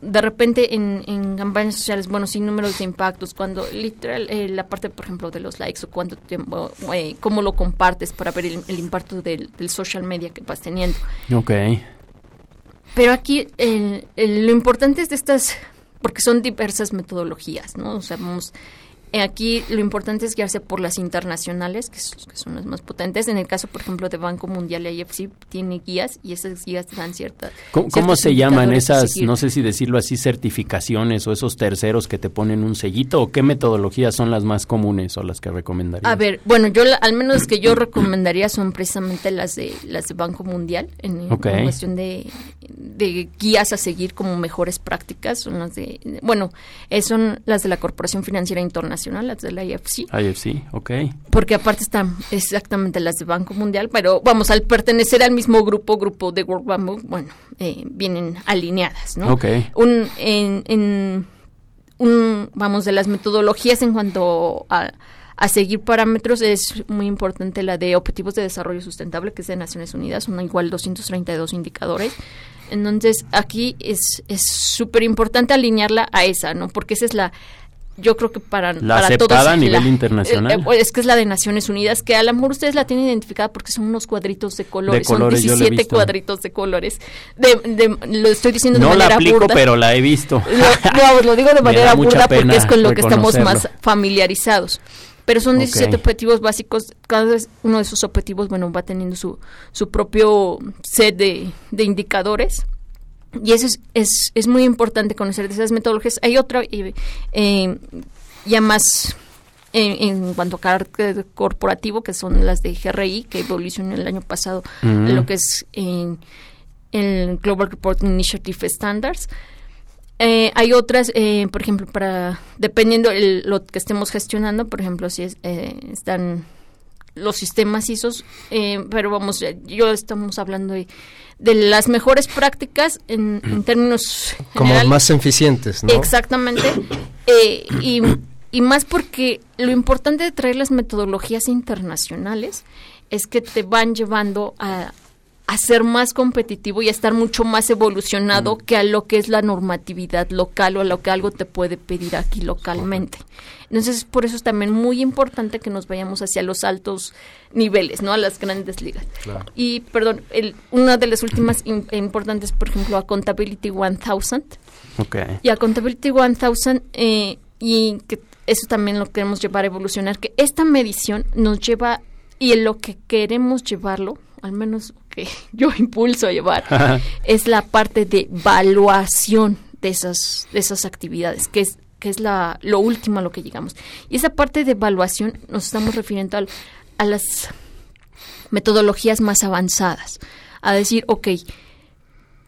de repente en, en, campañas sociales, bueno, sin números de impactos, cuando literal eh, la parte, por ejemplo, de los likes o cuánto tiempo, eh, cómo lo compartes para ver el, impacto del, social media que vas teniendo. Ok. Pero aquí lo importante es de estas, porque son diversas metodologías, ¿no? O sea, vamos Aquí lo importante es guiarse por las internacionales, que, son las más potentes. En el caso, por ejemplo, de Banco Mundial IFC, tiene guías y esas guías dan cierta... ¿Cómo, se llaman esas, no sé si decirlo así, certificaciones o esos terceros que te ponen un sellito? ¿O qué metodologías son las más comunes o las que recomendarías? A ver, bueno, yo al menos las que yo recomendaría son precisamente las de las de Banco Mundial, en, cuestión de, de, guías a seguir como mejores prácticas. Son las de, bueno, eh, son las de la Corporación Financiera Internacional las de la IFC. IFC, ok. Porque aparte están exactamente las de Banco Mundial, pero vamos, al pertenecer al mismo grupo, grupo de World Bank, bueno, eh, vienen alineadas, ¿no? Ok. Un, en, un, vamos, de las metodologías en cuanto a, a seguir parámetros es muy importante la de Objetivos de Desarrollo Sustentable, que es de Naciones Unidas, una igual 232 indicadores. Entonces, aquí es súper importante alinearla a esa, ¿no? Porque esa es la, yo creo que para, la para aceptada a nivel internacional. Eh, eh, es que es la de Naciones Unidas, que a lo mejor ustedes la tienen identificada porque son unos cuadritos de colores, son 17 cuadritos de colores. De, lo estoy diciendo de manera la aplico, pero la he visto. Lo, lo digo de manera burda porque es con lo que estamos más familiarizados. Pero son 17 objetivos básicos, cada vez uno de esos objetivos, bueno, va teniendo su, su propio set de, de indicadores y eso es, es, es, muy importante conocer de esas metodologías. Hay otra eh, ya más en, cuanto a carácter corporativo, que son las de GRI, que evolucionó el año pasado lo que es en el Global Reporting Initiative Standards. Eh, hay otras, eh, por ejemplo, para dependiendo el, lo que estemos gestionando, por ejemplo, si es, están los sistemas ISOs, pero vamos, yo estamos hablando de de las mejores prácticas en, términos como más eficientes ¿no? exactamente. Eh, y, y más porque lo importante de traer las metodologías internacionales es que te van llevando a, a ser más competitivo y a estar mucho más evolucionado que a lo que es la normatividad local o a lo que algo te puede pedir aquí localmente. Entonces, por eso es también muy importante que nos vayamos hacia los altos niveles, ¿no? A las grandes ligas. Y, perdón, el, una de las últimas importantes, por ejemplo, a Contability 1000. Okay. Y a Contability 1000, eh, y que eso también lo queremos llevar a evolucionar, que esta medición nos lleva, y en lo que queremos llevarlo, al menos que yo impulso a llevar, es la parte de evaluación de esas, de esas actividades, que es, que es la, lo último a lo que llegamos. Y esa parte de evaluación nos estamos refiriendo al, a las metodologías más avanzadas, a decir, ok,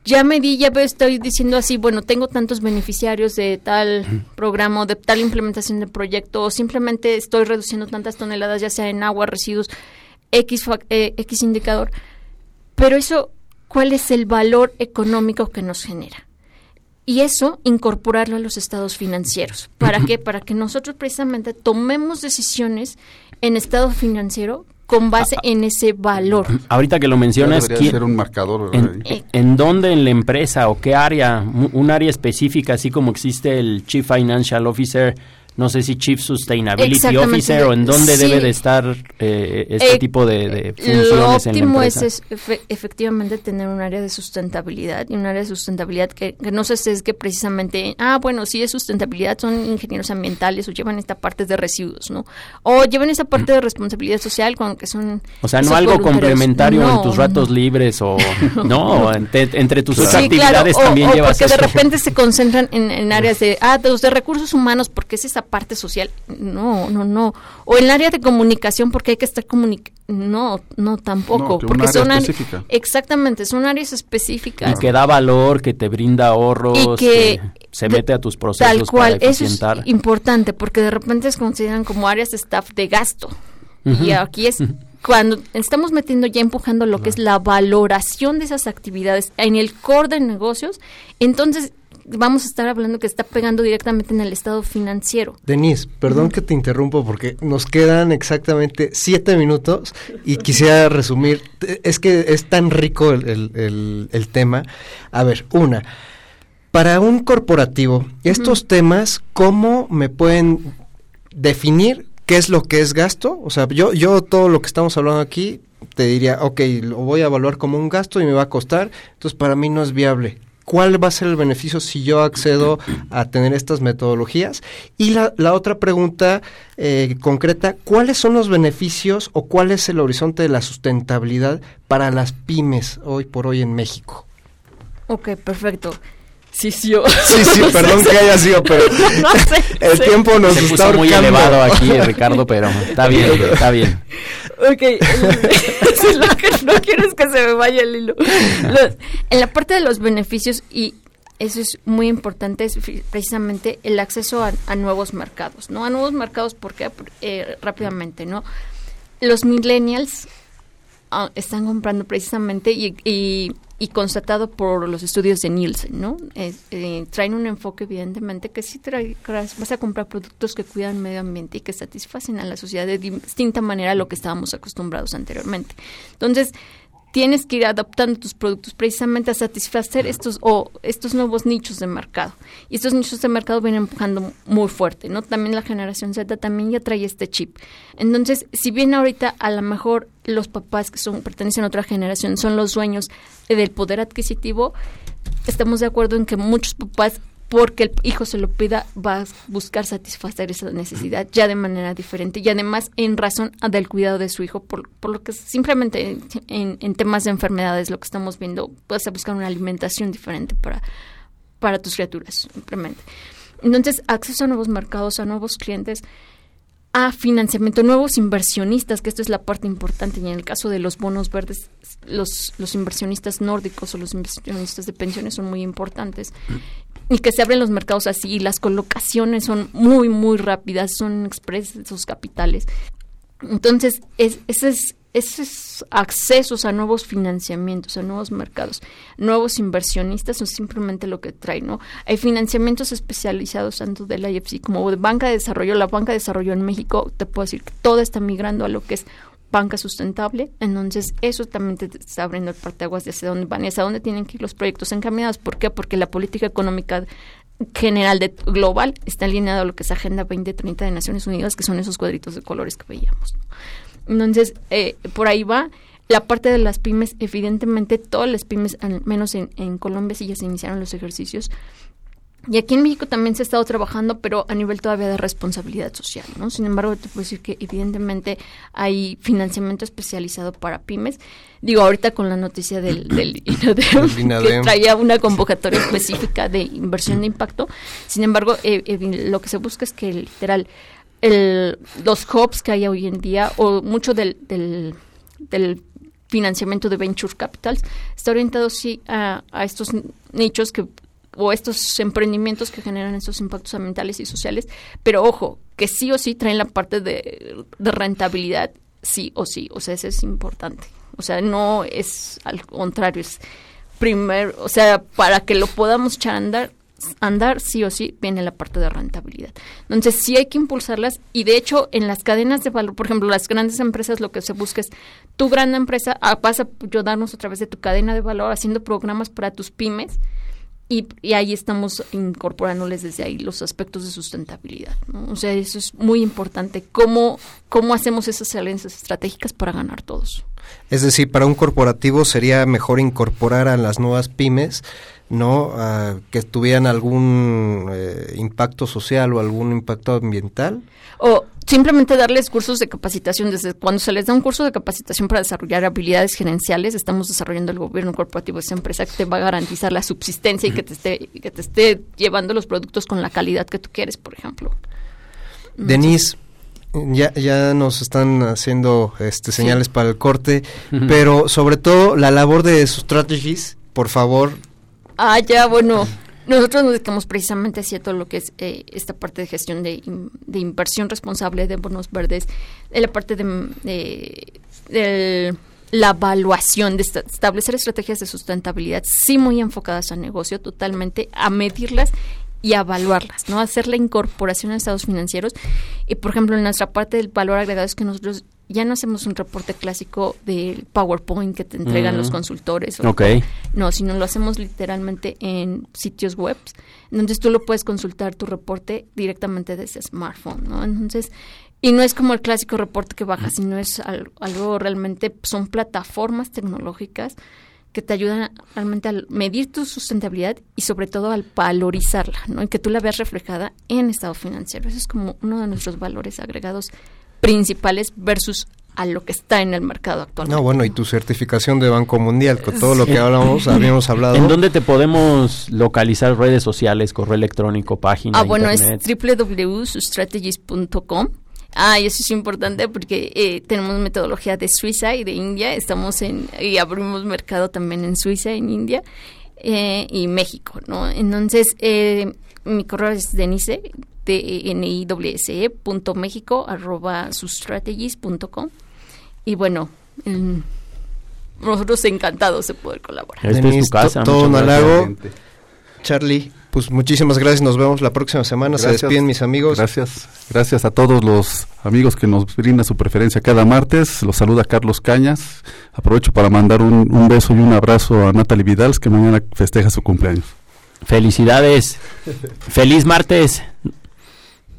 ya me di, ya estoy diciendo así, bueno, tengo tantos beneficiarios de tal programa o de tal implementación de proyecto, o simplemente estoy reduciendo tantas toneladas, ya sea en agua, residuos, X, eh, X indicador, pero eso, ¿cuál es el valor económico que nos genera? Y eso incorporarlo a los estados financieros. ¿Para qué? Para que nosotros precisamente tomemos decisiones en estado financiero con base en ese valor. Ahorita que lo mencionas, ser un marcador. En, en, dónde en la empresa o qué área? Un área específica, así como existe el Chief Financial Officer no sé si Chief Sustainability Officer o en dónde debe de estar eh, este eh, tipo de, funciones lo óptimo en la empresa. es, efectivamente tener un área de sustentabilidad y un área de sustentabilidad que, no sé si es que precisamente, ah, bueno, si es sustentabilidad, son ingenieros ambientales o llevan esta parte de residuos, ¿no? O llevan esta parte de responsabilidad social con que son... O sea, no algo complementario en tus ratos libres o... no, entre, tus otras actividades también o, llevas porque de repente se concentran en, en áreas de, ah, de los de recursos humanos porque es parte social. No, no, no. O en el área de comunicación porque hay que estar comunicando. No, no tampoco, porque son exactamente, son áreas específicas. Y que da valor, que te brinda ahorros, que, se mete a tus procesos tal cual, Eso es importante porque de repente se consideran como áreas de staff de gasto. Y aquí es cuando estamos metiendo ya empujando lo que es la valoración de esas actividades en el core de negocios, entonces vamos a estar hablando que está pegando directamente en el estado financiero. Denise, perdón que te interrumpo porque nos quedan exactamente siete minutos y quisiera resumir, es que es tan rico el, el tema. A ver, una, para un corporativo, estos temas, ¿cómo me pueden definir qué es lo que es gasto? O sea, yo, yo todo lo que estamos hablando aquí te diría, ok, lo voy a evaluar como un gasto y me va a costar, entonces para mí no es viable. ¿Cuál va a ser el beneficio si yo accedo a tener estas metodologías? Y la, otra pregunta eh, concreta, ¿cuáles son los beneficios o cuál es el horizonte de la sustentabilidad para las pymes hoy por hoy en México? Ok, perfecto. Sí, sí, Sí, sí, perdón que haya sido, pero no, sé, el tiempo nos Se está puso muy elevado aquí, Ricardo, pero está bien, está bien. Ok, lo que no quiero es que se me vaya el hilo. en la parte de los beneficios, y eso es muy importante, es precisamente el acceso a, nuevos mercados, ¿no? A nuevos mercados, porque eh, rápidamente, ¿no? Los millennials ah, están comprando precisamente y, y y constatado por los estudios de Nielsen, ¿no? Eh, traen un enfoque evidentemente que sí trae, vas a comprar productos que cuidan el medio ambiente y que satisfacen a la sociedad de distinta manera a lo que estábamos acostumbrados anteriormente. Entonces, tienes que ir adaptando tus productos precisamente a satisfacer estos o estos nuevos nichos de mercado. Y estos nichos de mercado vienen empujando muy fuerte, ¿no? También la generación Z también ya trae este chip. Entonces, si bien ahorita a lo mejor los papás que son pertenecen a otra generación son los dueños del poder adquisitivo, estamos de acuerdo en que muchos papás porque el hijo se lo pida, va a buscar satisfacer esa necesidad ya de manera diferente y además en razón del cuidado de su hijo, por, por lo que simplemente en, en, temas de enfermedades lo que estamos viendo, vas a buscar una alimentación diferente para, para tus criaturas, simplemente. Entonces, acceso a nuevos mercados, a nuevos clientes, a financiamiento, nuevos inversionistas, que esto es la parte importante, y en el caso de los bonos verdes, los, los inversionistas nórdicos o los inversionistas de pensiones son muy importantes y que se abren los mercados así y las colocaciones son muy, muy rápidas, son express esos capitales. Entonces, es, ese es esos accesos a nuevos financiamientos, a nuevos mercados, nuevos inversionistas son simplemente lo que trae, ¿no? Hay financiamientos especializados tanto de la IFC como de banca de desarrollo. La banca de desarrollo en México, te puedo decir que todo está migrando a lo que es banca sustentable, entonces eso también te está abriendo el parteaguas de hacia dónde van hacia dónde tienen que ir los proyectos encaminados. ¿Por qué? Porque la política económica general de global está alineada a lo que es Agenda 2030 de Naciones Unidas, que son esos cuadritos de colores que veíamos. Entonces, eh, por ahí va. La parte de las pymes, evidentemente, todas las pymes, al menos en, en Colombia, sí ya se iniciaron los ejercicios, y aquí en México también se ha estado trabajando, pero a nivel todavía de responsabilidad social, ¿no? Sin embargo, te puedo decir que evidentemente hay financiamiento especializado para pymes. Digo, ahorita con la noticia del, del que traía una convocatoria específica de inversión de impacto. Sin embargo, eh, eh, lo que se busca es que literal el, los hubs que hay hoy en día o mucho del, del, del financiamiento de venture capitals está orientado sí a, a estos nichos que o estos emprendimientos que generan estos impactos ambientales y sociales, pero ojo, que sí o sí traen la parte de, rentabilidad, sí o sí, o sea, eso es importante. O sea, no es al contrario, es primero, o sea, para que lo podamos echar a andar, andar sí o sí viene la parte de rentabilidad. Entonces sí hay que impulsarlas y de hecho en las cadenas de valor, por ejemplo, las grandes empresas lo que se busca es tu gran empresa ah, vas a ayudarnos a través de tu cadena de valor haciendo programas para tus pymes y, ahí estamos incorporándoles desde ahí los aspectos de sustentabilidad. O sea, eso es muy importante. ¿Cómo, ¿Cómo hacemos esas alianzas estratégicas para ganar todos? Es decir, para un corporativo sería mejor incorporar a las nuevas pymes ¿no? que tuvieran algún eh, impacto social o algún impacto ambiental. O simplemente darles cursos de capacitación. Desde cuando se les da un curso de capacitación para desarrollar habilidades gerenciales, estamos desarrollando el gobierno corporativo de esa empresa que te va a garantizar la subsistencia y que te esté, que te esté llevando los productos con la calidad que tú quieres, por ejemplo. Denise, ya, ya nos están haciendo este, señales para el corte, pero sobre todo la labor de strategies, por favor, Ah, ya, bueno. Nosotros nos dedicamos precisamente a todo lo que es eh, esta parte de gestión de, de, inversión responsable de bonos verdes, de la parte de, de, la evaluación, de establecer estrategias de sustentabilidad, sí muy enfocadas al negocio, totalmente, a medirlas y a evaluarlas, ¿no? Hacer la incorporación a estados financieros. Y, por ejemplo, en nuestra parte del valor agregado es que nosotros ya no hacemos un reporte clásico del PowerPoint que te entregan los mm. consultores. No, sino lo hacemos literalmente en sitios web. Entonces tú lo puedes consultar tu reporte directamente desde smartphone, ¿no? Entonces, y no es como el clásico reporte que baja, sino es algo, realmente, son plataformas tecnológicas que te ayudan realmente a medir tu sustentabilidad y sobre todo al valorizarla, ¿no? Y que tú la veas reflejada en estado financiero. Eso es como uno de nuestros valores agregados principales versus a lo que está en el mercado actual. No, bueno, y tu certificación de Banco Mundial, con todo lo que hablamos, habíamos hablado. ¿En dónde te podemos localizar redes sociales, correo electrónico, página? Ah, bueno, es www.sustrategies.com. Ah, y eso es importante porque eh, tenemos metodología de Suiza y de India. Estamos en y abrimos mercado también en Suiza, en India eh, y México, ¿no? Entonces, eh, mi correo es Denise tniwse.mexico arroba com. Y bueno nosotros encantados de poder colaborar. Esta es tu casa todo un halago. Charlie pues muchísimas gracias, nos vemos la próxima semana, se despiden mis amigos. Gracias, gracias a todos los amigos que nos brindan su preferencia cada martes, los saluda Carlos Cañas, aprovecho para mandar un, un beso y un abrazo a Natalie Vidal, que mañana festeja su cumpleaños. Felicidades, feliz martes.